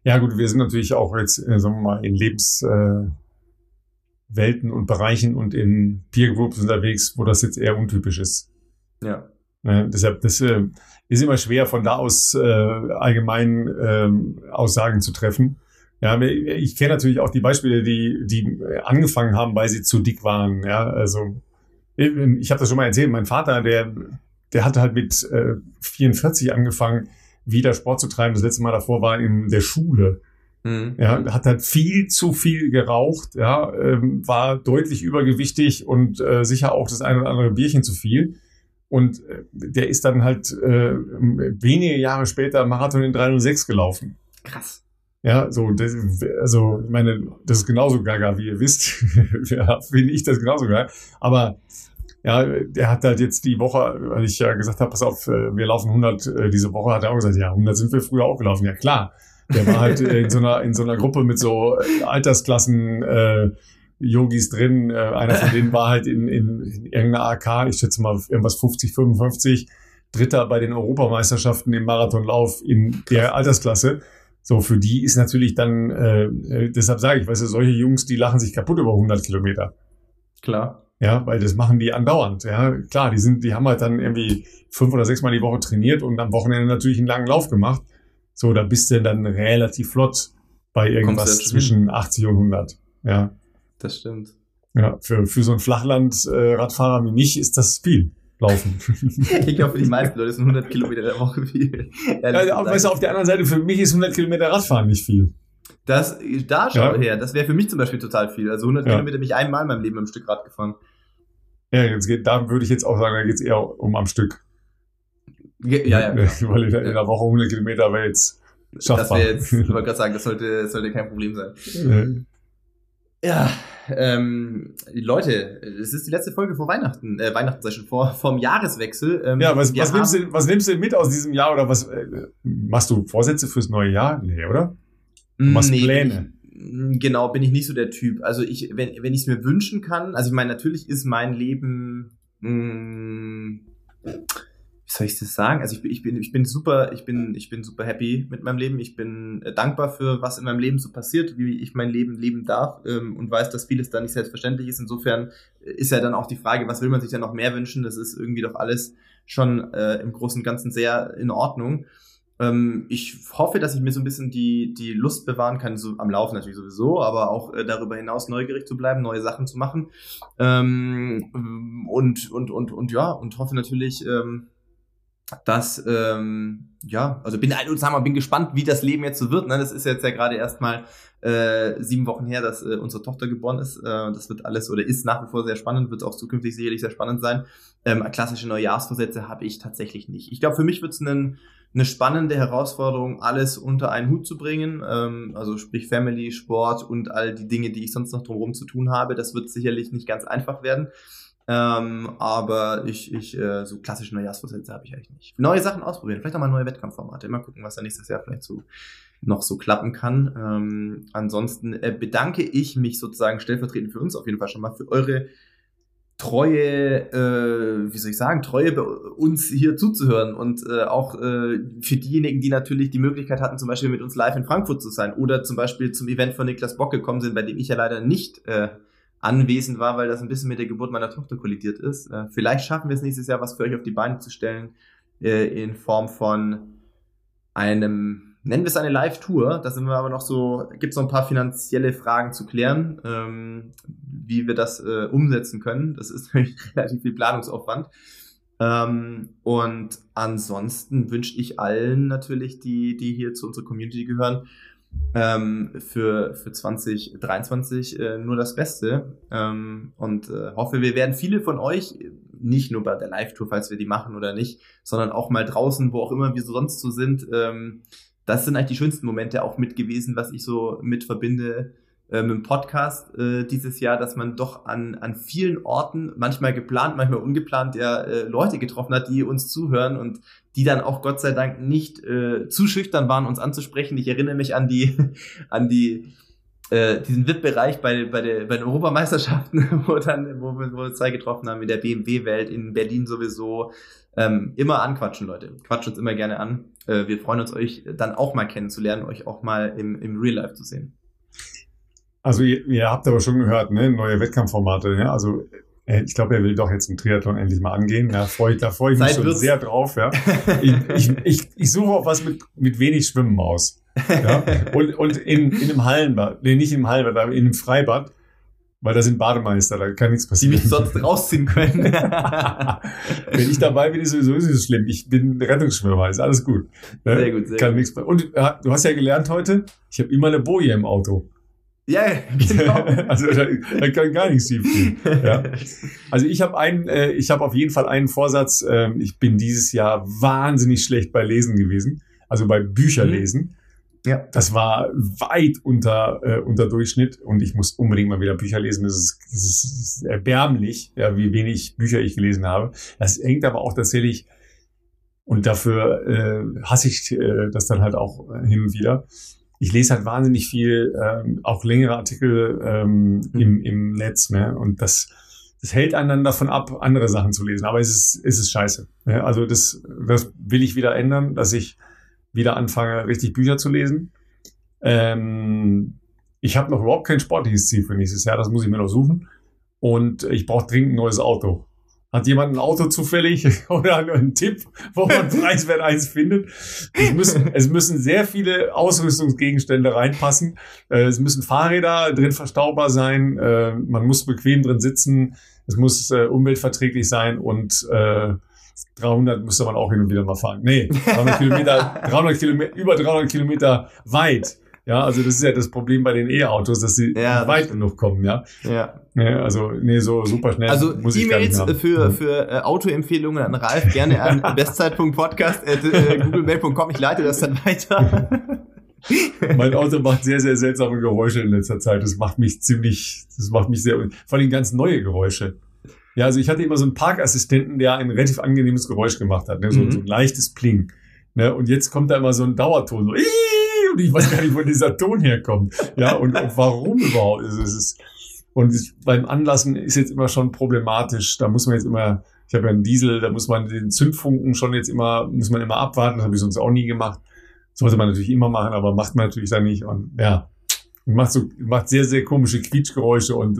Ja gut, wir sind natürlich auch jetzt, äh, sagen wir mal, in Lebenswelten äh, und Bereichen und in Peer Groups unterwegs, wo das jetzt eher untypisch ist. Ja. Ne, deshalb, das äh, ist immer schwer, von da aus allgemein äh, Aussagen zu treffen. Ja, ich kenne natürlich auch die Beispiele, die, die angefangen haben, weil sie zu dick waren. Ja, also ich habe das schon mal erzählt. Mein Vater, der, der hatte halt mit äh, 44 angefangen, wieder Sport zu treiben. Das letzte Mal davor war in der Schule. Mhm. Ja, hat halt viel zu viel geraucht, ja, ähm, war deutlich übergewichtig und äh, sicher auch das ein oder andere Bierchen zu viel. Und äh, der ist dann halt äh, wenige Jahre später Marathon in 306 gelaufen. Krass. Ja, so, das, also, ich meine, das ist genauso gaga, wie ihr wisst. ja, finde ich das genauso geil. Aber, ja, der hat halt jetzt die Woche, weil ich ja gesagt habe, pass auf, äh, wir laufen 100 äh, diese Woche, hat er auch gesagt, ja, 100 sind wir früher auch gelaufen. Ja, klar. Der war halt in so einer, in so einer Gruppe mit so Altersklassen, äh, Yogis drin. Äh, einer von denen war halt in, in, in irgendeiner AK, ich schätze mal irgendwas 50, 55, Dritter bei den Europameisterschaften im Marathonlauf in der Altersklasse. So, für die ist natürlich dann, äh, äh, deshalb sage ich, weißt du, solche Jungs, die lachen sich kaputt über 100 Kilometer. Klar. Ja, weil das machen die andauernd. Ja, klar, die sind, die haben halt dann irgendwie fünf oder sechs Mal die Woche trainiert und am Wochenende natürlich einen langen Lauf gemacht. So, da bist du dann relativ flott bei irgendwas zwischen 80 und 100. Ja. Das stimmt. Ja, für, für so ein Flachland-Radfahrer äh, wie mich ist das viel laufen. *laughs* ich glaube, für die meisten Leute sind 100 Kilometer der Woche viel. Ja, aber weißt du, auf der anderen Seite, für mich ist 100 Kilometer Radfahren nicht viel. Das, da schau ja. her, das wäre für mich zum Beispiel total viel. Also 100 ja. Kilometer bin ich einmal in meinem Leben am Stück Rad gefahren. Ja, jetzt geht, da würde ich jetzt auch sagen, da geht es eher um am Stück. Ja, ja. ja *laughs* genau. Weil in, in der Woche 100 Kilometer wäre jetzt schaffbar. Das wäre jetzt, ich wollte *laughs* gerade sagen, das sollte, sollte kein Problem sein. Ja, ähm, Leute, es ist die letzte Folge vor Weihnachten, äh, Weihnachten sei schon vor vom Jahreswechsel. Ähm, ja, was, was, nimmst du, was nimmst du mit aus diesem Jahr oder was äh, machst du Vorsätze fürs neue Jahr? Nee, oder? Du machst nee, Pläne. Ich, genau, bin ich nicht so der Typ. Also ich, wenn, wenn ich es mir wünschen kann, also ich meine, natürlich ist mein Leben mh, mm, wie soll ich das sagen? Also ich bin, ich bin, ich bin super, ich bin, ich bin super happy mit meinem Leben. Ich bin äh, dankbar für was in meinem Leben so passiert, wie ich mein Leben leben darf ähm, und weiß, dass vieles da nicht selbstverständlich ist. Insofern äh, ist ja dann auch die Frage, was will man sich denn noch mehr wünschen? Das ist irgendwie doch alles schon äh, im Großen und Ganzen sehr in Ordnung. Ähm, ich hoffe, dass ich mir so ein bisschen die, die Lust bewahren kann, so am Laufen natürlich sowieso, aber auch äh, darüber hinaus neugierig zu bleiben, neue Sachen zu machen. Ähm, und, und, und, und ja, und hoffe natürlich, ähm, dass ähm, ja, also bin halt sagen wir, bin gespannt, wie das Leben jetzt so wird. Ne? Das ist jetzt ja gerade erst mal äh, sieben Wochen her, dass äh, unsere Tochter geboren ist. Äh, das wird alles oder ist nach wie vor sehr spannend, wird auch zukünftig sicherlich sehr spannend sein. Ähm, klassische Neujahrsvorsätze habe ich tatsächlich nicht. Ich glaube, für mich wird es eine spannende Herausforderung, alles unter einen Hut zu bringen. Ähm, also sprich Family, Sport und all die Dinge, die ich sonst noch drumherum zu tun habe. Das wird sicherlich nicht ganz einfach werden. Ähm, aber ich, ich äh, so klassische Neujahrsvorsätze habe ich eigentlich nicht. Neue Sachen ausprobieren, vielleicht auch mal neue Wettkampfformate. Immer gucken, was da nächstes Jahr vielleicht so noch so klappen kann. Ähm, ansonsten äh, bedanke ich mich sozusagen stellvertretend für uns auf jeden Fall schon mal für eure treue, äh, wie soll ich sagen, treue bei uns hier zuzuhören und äh, auch äh, für diejenigen, die natürlich die Möglichkeit hatten, zum Beispiel mit uns live in Frankfurt zu sein oder zum Beispiel zum Event von Niklas Bock gekommen sind, bei dem ich ja leider nicht äh, anwesend war, weil das ein bisschen mit der Geburt meiner Tochter kollidiert ist. Äh, vielleicht schaffen wir es nächstes Jahr, was für euch auf die Beine zu stellen, äh, in Form von einem, nennen wir es eine Live-Tour. Da sind wir aber noch so, gibt es noch ein paar finanzielle Fragen zu klären, ähm, wie wir das äh, umsetzen können. Das ist *laughs* relativ viel Planungsaufwand. Ähm, und ansonsten wünsche ich allen natürlich, die, die hier zu unserer Community gehören, ähm, für, für 2023 äh, nur das Beste ähm, und äh, hoffe, wir werden viele von euch, nicht nur bei der Live-Tour, falls wir die machen oder nicht, sondern auch mal draußen, wo auch immer wir sonst so sind. Ähm, das sind eigentlich die schönsten Momente auch mit gewesen, was ich so mit verbinde äh, mit dem Podcast äh, dieses Jahr, dass man doch an, an vielen Orten, manchmal geplant, manchmal ungeplant, ja äh, Leute getroffen hat, die uns zuhören und die dann auch Gott sei Dank nicht äh, zu schüchtern waren, uns anzusprechen. Ich erinnere mich an die, *laughs* an die äh, diesen VIP-Bereich bei, bei, bei den Europameisterschaften, *laughs* wo, dann, wo, wir, wo wir zwei getroffen haben, in der BMW-Welt, in Berlin sowieso. Ähm, immer anquatschen, Leute. Quatscht uns immer gerne an. Äh, wir freuen uns, euch dann auch mal kennenzulernen, euch auch mal im, im Real Life zu sehen. Also ihr, ihr habt aber schon gehört, ne? neue Wettkampfformate. Ja? Also ich glaube, er will doch jetzt einen Triathlon endlich mal angehen. Ja, freu, da freue ich mich schon sehr drauf. Ja. Ich, ich, ich, ich suche auch was mit, mit wenig Schwimmen aus. Ja. Und, und in, in einem Hallenbad, nee, nicht im Hallenbad, aber in einem Freibad. Weil da sind Bademeister, da kann nichts Die passieren. mich sonst rausziehen können. *laughs* Wenn ich dabei bin, ist sowieso nicht so schlimm. Ich bin Rettungsschwimmer, ist alles gut. Ne? Sehr gut, sehr kann gut. nichts. Und äh, du hast ja gelernt heute, ich habe immer eine Boje im Auto. Ja, *laughs* genau. also da, da kann gar nichts schief gehen. Ja. *laughs* Also ich habe einen, äh, ich habe auf jeden Fall einen Vorsatz. ähm, ich bin dieses Jahr wahnsinnig schlecht bei Lesen gewesen, also bei Bücherlesen. Ja. Das war weit unter äh, unter Durchschnitt und ich muss unbedingt mal wieder Bücher lesen. Das ist, das ist, erbärmlich, ja, wie wenig Bücher ich gelesen habe. Das hängt aber auch tatsächlich und dafür äh, hasse ich äh, das dann halt auch äh, hin und wieder. Ich lese halt wahnsinnig viel, ähm, auch längere Artikel ähm, im, im Netz, ne? Und das, das hält einen dann davon ab, andere Sachen zu lesen. Aber es ist, es ist scheiße. Ne? Also das, das will ich wieder ändern, dass ich wieder anfange, richtig Bücher zu lesen. Ähm, ich habe noch überhaupt kein sportliches Ziel für nächstes Jahr, das muss ich mir noch suchen. Und ich brauche dringend ein neues Auto. Hat jemand ein Auto zufällig *laughs* oder einen Tipp, wo man *laughs* preiswert eins findet? Es müssen, es müssen sehr viele Ausrüstungsgegenstände reinpassen. Äh, Es müssen Fahrräder drin verstaubar sein. Äh, Man muss bequem drin sitzen. Es muss äh, umweltverträglich sein und äh, 300 müsste man auch hin und wieder mal fahren. Nee, 300 Kilometer, *laughs* 300 Kilometer, über 300 Kilometer weit. Ja, also das ist ja das Problem bei den E-Autos, dass sie Ja, weit genug kommen, ja. ja. Also, nee, so super schnell Also E-Mails für, für äh, Autoempfehlungen an Ralf gerne an *laughs* bestzeit.podcast.googlemail.com. Ich leite das dann weiter. *laughs* Mein Auto macht sehr, sehr seltsame Geräusche in letzter Zeit. Das macht mich ziemlich, das macht mich sehr, vor allem ganz neue Geräusche. Ja, also ich hatte immer so einen Parkassistenten, der ein relativ angenehmes Geräusch gemacht hat, ne? so, Mhm. so ein leichtes Pling. Ne? Und jetzt kommt da immer so ein Dauerton, so, "Ii", und ich weiß gar nicht, wo dieser Ton herkommt. Ja, und, und warum überhaupt es. ist- Und beim Anlassen ist jetzt immer schon problematisch. Da muss man jetzt immer, ich habe ja einen Diesel, da muss man den Zündfunken schon jetzt immer, muss man immer abwarten. Das habe ich sonst auch nie gemacht. Sollte man natürlich immer machen, aber macht man natürlich dann nicht. Und ja, macht so, macht sehr, sehr komische Quietschgeräusche und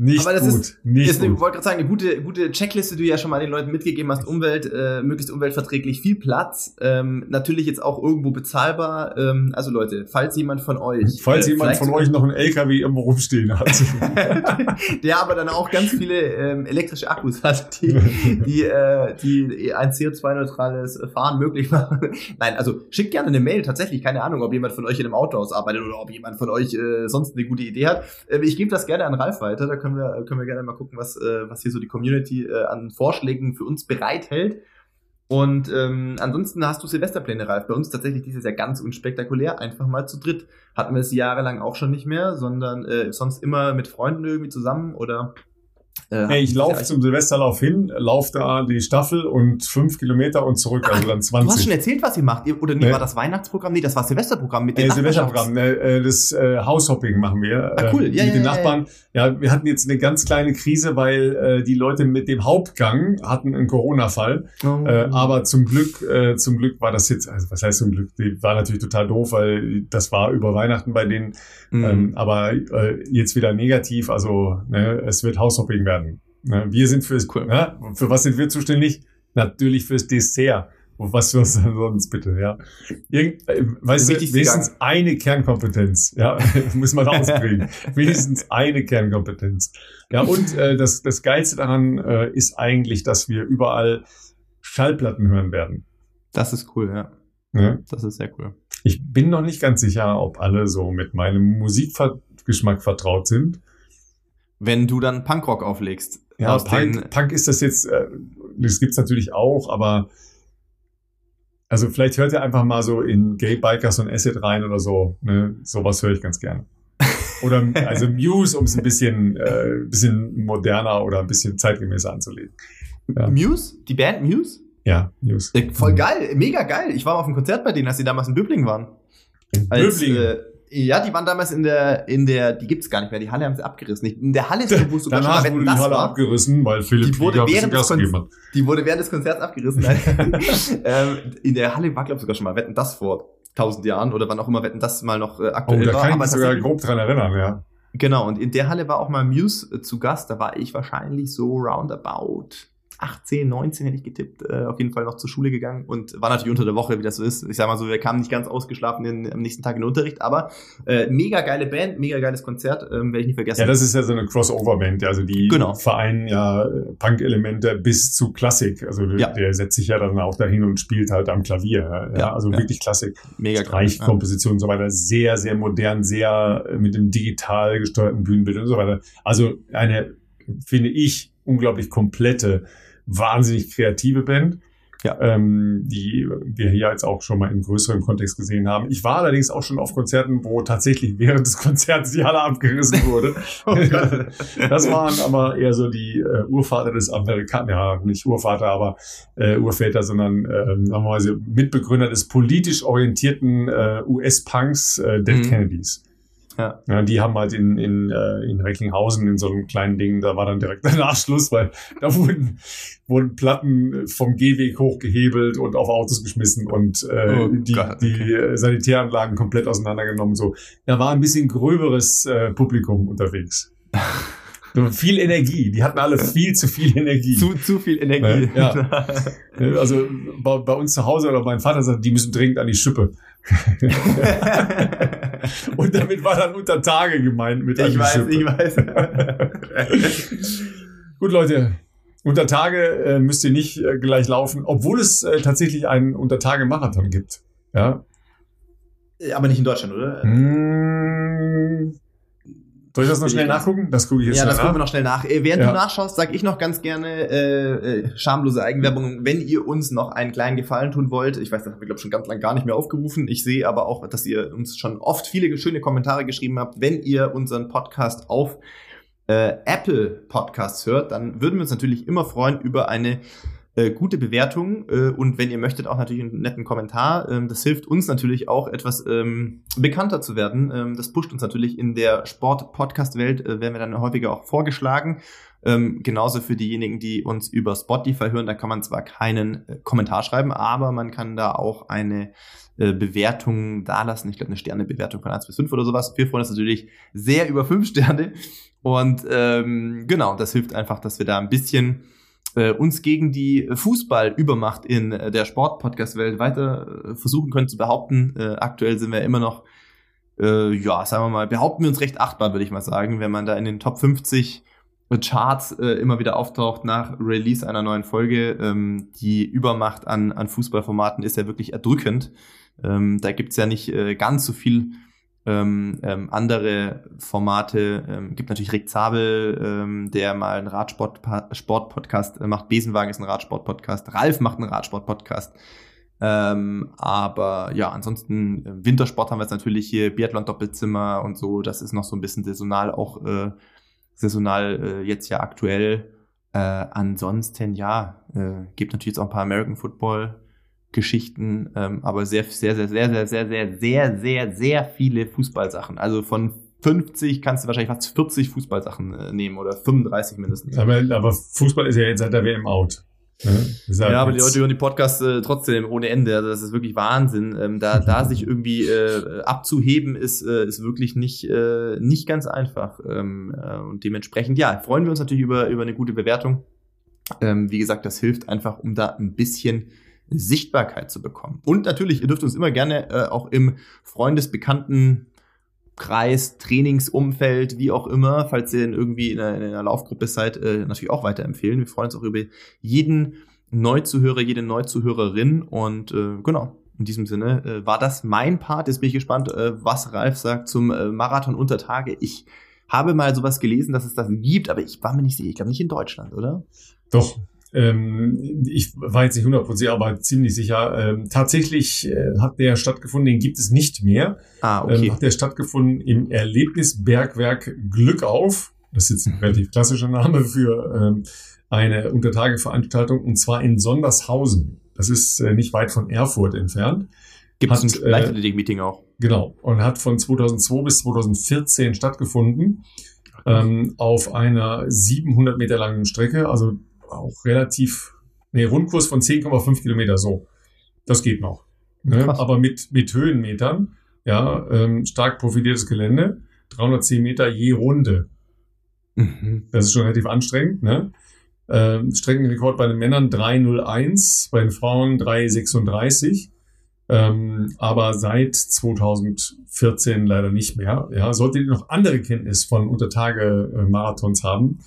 nicht Aber das gut. ist- nicht gut. wollte gerade sagen, eine gute, gute Checkliste, die du ja schon mal den Leuten mitgegeben hast. Umwelt, äh, möglichst umweltverträglich, viel Platz. Ähm, natürlich jetzt auch irgendwo bezahlbar. Ähm, also Leute, falls jemand von euch. Falls äh, jemand von euch noch einen LKW irgendwo rumstehen hat. *laughs* der aber dann auch ganz viele ähm, elektrische Akkus hat, die, die, äh, die ein CO2-neutrales Fahren möglich machen. *laughs* Nein, also schickt gerne eine Mail, tatsächlich, keine Ahnung, ob jemand von euch in einem Autohaus arbeitet oder ob jemand von euch äh, sonst eine gute Idee hat. Äh, ich gebe das gerne an Ralf weiter, können wir, können wir gerne mal gucken, was, äh, was hier so die Community äh, an Vorschlägen für uns bereithält. Und ähm, ansonsten hast du Silvesterpläne, Ralf. Bei uns tatsächlich dieses Jahr ganz unspektakulär, einfach mal zu dritt. Hatten wir es jahrelang auch schon nicht mehr, sondern äh, sonst immer mit Freunden irgendwie zusammen oder Hey, ich hatten laufe zum Silvesterlauf hin, laufe da die Staffel und fünf Kilometer und zurück, also dann Du hast schon 20. erzählt, was ihr macht. Oder nee, Nee. war das Weihnachtsprogramm? Nee, das war Silvesterprogramm mit den Äh, Silvesterprogramm, äh, äh, das äh, Haushopping machen wir Ah, cool. äh, Ja, mit ja, den ja, Nachbarn. Ja, wir hatten jetzt eine ganz kleine Krise, weil äh, die Leute mit dem Hauptgang hatten einen Corona-Fall. Oh. Äh, aber zum Glück, äh, zum Glück war das jetzt, also was heißt zum Glück? Die war natürlich total doof, weil das war über Weihnachten bei denen. Mhm. Ähm, aber äh, jetzt wieder negativ, also ne, es wird Haushopping werden. Ne, wir sind fürs, ne, für was sind wir zuständig? Natürlich fürs Dessert. Was für sonst bitte, ja. Irgend, äh, weißt du, wenigstens eine Kernkompetenz, ja, *laughs* muss man ausprägen. *laughs* wenigstens eine Kernkompetenz. Ja, und äh, das, das Geilste daran äh, ist eigentlich, dass wir überall Schallplatten hören werden. das ist cool, ja. Ne? Das ist sehr cool. Ich bin noch nicht ganz sicher, ob alle so mit meinem Musikgeschmack vertraut sind. Wenn du dann Punkrock auflegst. Ja, Punk, Punk ist das jetzt, äh, das gibt's natürlich auch, aber also vielleicht hört ihr einfach mal so in Gay Bikers und Acid rein oder so. Ne? Sowas höre ich ganz gerne. *laughs* Oder also Muse, um es ein bisschen, äh, bisschen moderner oder ein bisschen zeitgemäßer anzulegen. Ja, Muse? Die Band Muse? ja Muse. Äh, voll geil, mega geil. Ich war mal auf einem Konzert bei denen, als sie damals in Böblingen waren. In Als, Böblingen. äh, ja, die waren damals in der, in der, die gibt's gar nicht mehr, die Halle haben sie abgerissen. In der Halle, wo es sogar schon mal wurde die das Halle war. abgerissen, weil Philipp Die wurde während des Gas gegeben hat. Die wurde während des Konzerts abgerissen. *laughs* *laughs* ähm, in der Halle war, glaube ich, sogar schon mal Wetten das vor tausend Jahren oder wann auch immer Wetten das mal noch äh, Oh, aktuell da war. kann ich mich sogar grob dran erinnern, ja. Genau, und in der Halle war auch mal Muse äh, zu Gast. Da war ich wahrscheinlich so roundabout 18, 19 hätte ich getippt, äh, auf jeden Fall noch zur Schule gegangen und war natürlich unter der Woche, wie das so ist. Ich sag mal so, wir kamen nicht ganz ausgeschlafen in, am nächsten Tag in den Unterricht, aber äh, mega geile Band, mega geiles Konzert, ähm, werde ich nicht vergessen. Ja, das ist ja so eine Crossover-Band, also die Genau. vereinen ja Punk-Elemente bis zu Klassik. Also Ja. der setzt sich ja dann auch dahin und spielt halt am Klavier. Ja, Ja, also ja. wirklich Klassik. mega. Streichkomposition und so weiter, sehr, sehr modern, sehr äh, mit dem digital gesteuerten Bühnenbild und so weiter. Also eine, finde ich, unglaublich komplette, wahnsinnig kreative Band. Ja. Ähm, die wir hier jetzt auch schon mal in größerem Kontext gesehen haben. Ich war allerdings auch schon auf Konzerten, wo tatsächlich während des *laughs* Konzerts die Halle abgerissen wurde. *laughs* Das waren aber eher so die äh, Urvater des Amerikaners, ja, nicht Urvater, aber äh, Urväter, sondern ähm, sagen wir mal Mitbegründer des politisch orientierten äh, US-Punks äh, Dead Mhm. Kennedys. Ja. Ja, die haben halt in, in, äh, in Recklinghausen in so einem kleinen Ding, da war dann direkt der *laughs* Nachschluss, weil da wurden, wurden Platten vom Gehweg hochgehebelt und auf Autos geschmissen und äh, Oh die, Gott, die okay. äh, Sanitäranlagen komplett auseinandergenommen. So, da war ein bisschen gröberes äh, Publikum unterwegs. *laughs* Viel Energie. Die hatten alle viel zu viel Energie. zu, zu viel Energie. Ja. *laughs* Also bei, bei uns zu Hause oder mein Vater sagt, die müssen dringend an die Schippe. *laughs* Und damit war dann unter Tage gemeint mit ich weiß, Schippe. ich weiß. *laughs* Gut, Leute. Unter Tage äh, müsst ihr nicht äh, gleich laufen, obwohl es äh, tatsächlich einen Untertage-Marathon gibt. Ja. Aber nicht in Deutschland, oder? Hm. Soll ich das noch schnell nachgucken? Das gucke ich jetzt Ja, das gucken wir noch schnell nach. Äh, während Ja. du nachschaust, sage ich noch ganz gerne äh, äh, schamlose Eigenwerbung. Wenn ihr uns noch einen kleinen Gefallen tun wollt, ich weiß, das haben wir glaube schon ganz lang gar nicht mehr aufgerufen. Ich sehe aber auch, dass ihr uns schon oft viele schöne Kommentare geschrieben habt. Wenn ihr unseren Podcast auf äh, Apple Podcasts hört, dann würden wir uns natürlich immer freuen über eine äh, gute Bewertung äh, und wenn ihr möchtet auch natürlich einen netten Kommentar. Ähm, das hilft uns natürlich auch etwas ähm, bekannter zu werden. Ähm, das pusht uns natürlich in der Sport-Podcast-Welt, äh, werden wir dann häufiger auch vorgeschlagen. Ähm, genauso für diejenigen, die uns über Spotify hören, da kann man zwar keinen äh, Kommentar schreiben, aber man kann da auch eine äh, Bewertung dalassen. Ich glaube, eine Sternebewertung von 1 bis 5 oder sowas. Wir freuen uns natürlich sehr über 5 Sterne. Und ähm, genau, das hilft einfach, dass wir da ein bisschen äh, uns gegen die Fußballübermacht in äh, der Sport-Podcast-Welt weiter äh, versuchen können zu behaupten. Äh, aktuell sind wir immer noch, äh, ja, sagen wir mal, behaupten wir uns recht achtbar, würde ich mal sagen, wenn man da in den Top 50 Charts äh, immer wieder auftaucht nach Release einer neuen Folge. Ähm, die Übermacht an, an Fußballformaten ist ja wirklich erdrückend. Ähm, da gibt's ja nicht äh, ganz so viel ähm, ähm, andere Formate. Ähm, gibt natürlich Rick Zabel, ähm, der mal einen Radsport-Podcast äh, macht. Besenwagen ist ein Radsport-Podcast. Ralf macht einen Radsport-Podcast. Ähm, aber ja, ansonsten äh, Wintersport haben wir jetzt natürlich hier, Biathlon Doppelzimmer und so. Das ist noch so ein bisschen saisonal auch äh, saisonal äh, jetzt ja aktuell. Äh, ansonsten ja, äh, gibt natürlich jetzt auch ein paar American Football Geschichten, ähm, aber sehr, sehr, sehr, sehr, sehr, sehr, sehr, sehr, sehr, sehr viele Fußballsachen. Also von 50 kannst du wahrscheinlich fast 40 Fußballsachen äh, nehmen oder 35 mindestens. Aber, aber Fußball ist ja jetzt seit der WM out. Ist halt Ja, aber die Leute hören die Podcasts äh, trotzdem ohne Ende. Also das ist wirklich Wahnsinn. Ähm, da, da *laughs* sich irgendwie äh, abzuheben, ist, äh, ist wirklich nicht, äh, nicht ganz einfach. Ähm, äh, und dementsprechend, ja, freuen wir uns natürlich über, über eine gute Bewertung. Ähm, wie gesagt, das hilft einfach, um da ein bisschen Sichtbarkeit zu bekommen. Und natürlich, ihr dürft uns immer gerne äh, auch im Freundesbekannten Kreis, Trainingsumfeld, wie auch immer, falls ihr irgendwie in einer, in einer Laufgruppe seid, äh, natürlich auch weiterempfehlen. Wir freuen uns auch über jeden Neuzuhörer, jede Neuzuhörerin und äh, genau. In diesem Sinne äh, war das mein Part. Jetzt bin ich gespannt, äh, was Ralf sagt zum äh, Marathon unter Tage. Ich habe mal sowas gelesen, dass es das gibt, aber ich war mir nicht sicher. Ich glaube nicht in Deutschland, oder? Doch. Ähm, ich war jetzt nicht 100%, aber ziemlich sicher. Ähm, tatsächlich äh, hat der stattgefunden, den gibt es nicht mehr. Ah, okay. Ähm, hat der stattgefunden im Erlebnisbergwerk Glück auf. Das ist jetzt ein relativ klassischer Name für ähm, eine Untertageveranstaltung und zwar in Sondershausen. Das ist äh, nicht weit von Erfurt entfernt. Gibt es ein äh, Leichtathletik-Meeting auch? Genau. Und hat von 2002 bis 2014 stattgefunden. Ähm, auf einer 700 Meter langen Strecke, also auch relativ, nee, Rundkurs von 10,5 Kilometer, so. Das geht noch. Ne? Aber mit, mit Höhenmetern, ja, ähm, stark profiliertes Gelände, 310 Meter je Runde. Mhm. Das ist schon relativ anstrengend, ne? Ähm, Streckenrekord bei den Männern 3,01, bei den Frauen 3,36. Ähm, aber seit 2014 leider nicht mehr. Ja, solltet ihr noch andere Kenntnis von Untertage-Marathons haben,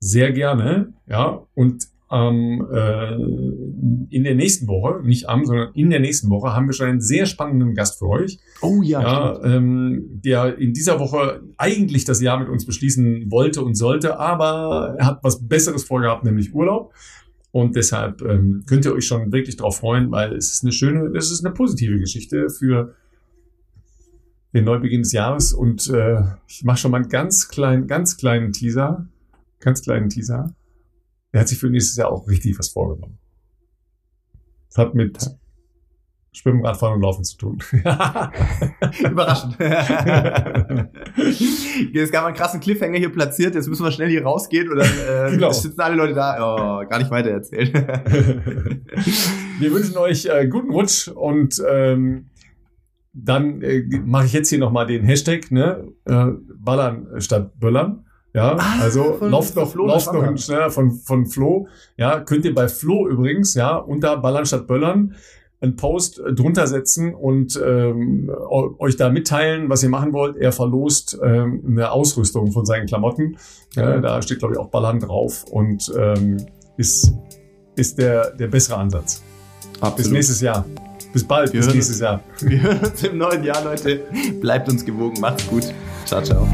sehr gerne. Ja, und ähm, äh, in der nächsten Woche, nicht am, sondern in der nächsten Woche haben wir schon einen sehr spannenden Gast für euch. Oh ja. ja ähm, der in dieser Woche eigentlich das Jahr mit uns beschließen wollte und sollte, aber er hat was Besseres vorgehabt, nämlich Urlaub. Und deshalb ähm, könnt ihr euch schon wirklich darauf freuen, weil es ist eine schöne, es ist eine positive Geschichte für den Neubeginn des Jahres. Und äh, ich mache schon mal einen ganz kleinen, ganz kleinen Teaser. Ganz kleinen Teaser. Er hat sich für nächstes Jahr auch richtig was vorgenommen. Das hat mit Schwimmen, Radfahren und Laufen zu tun. *laughs* Überraschend. *laughs* Jetzt gab einen krassen Cliffhanger hier platziert. Jetzt müssen wir schnell hier rausgehen und dann äh, genau. sitzen alle Leute da. Oh, gar nicht weiter erzählen. *laughs* wir wünschen euch äh, guten Rutsch und ähm, dann äh, mache ich jetzt hier nochmal den Hashtag, ne? Äh, Ballern statt Böllern. Ja, ah, also lauft noch, lauft noch schneller von, von Flo. Ja, könnt ihr bei Flo übrigens, ja, unter Ballern statt Böllern einen Post drunter setzen und ähm, euch da mitteilen, was ihr machen wollt. Er verlost ähm, eine Ausrüstung von seinen Klamotten. Ja. Äh, da steht, glaube ich, auch Ballern drauf und ähm, ist, ist der, der bessere Ansatz. Absolut. Bis nächstes Jahr. Bis bald, wir bis nächstes Jahr. *laughs* Wir hören uns im neuen Jahr, Leute. Bleibt uns gewogen. Macht's gut. Ciao, ciao.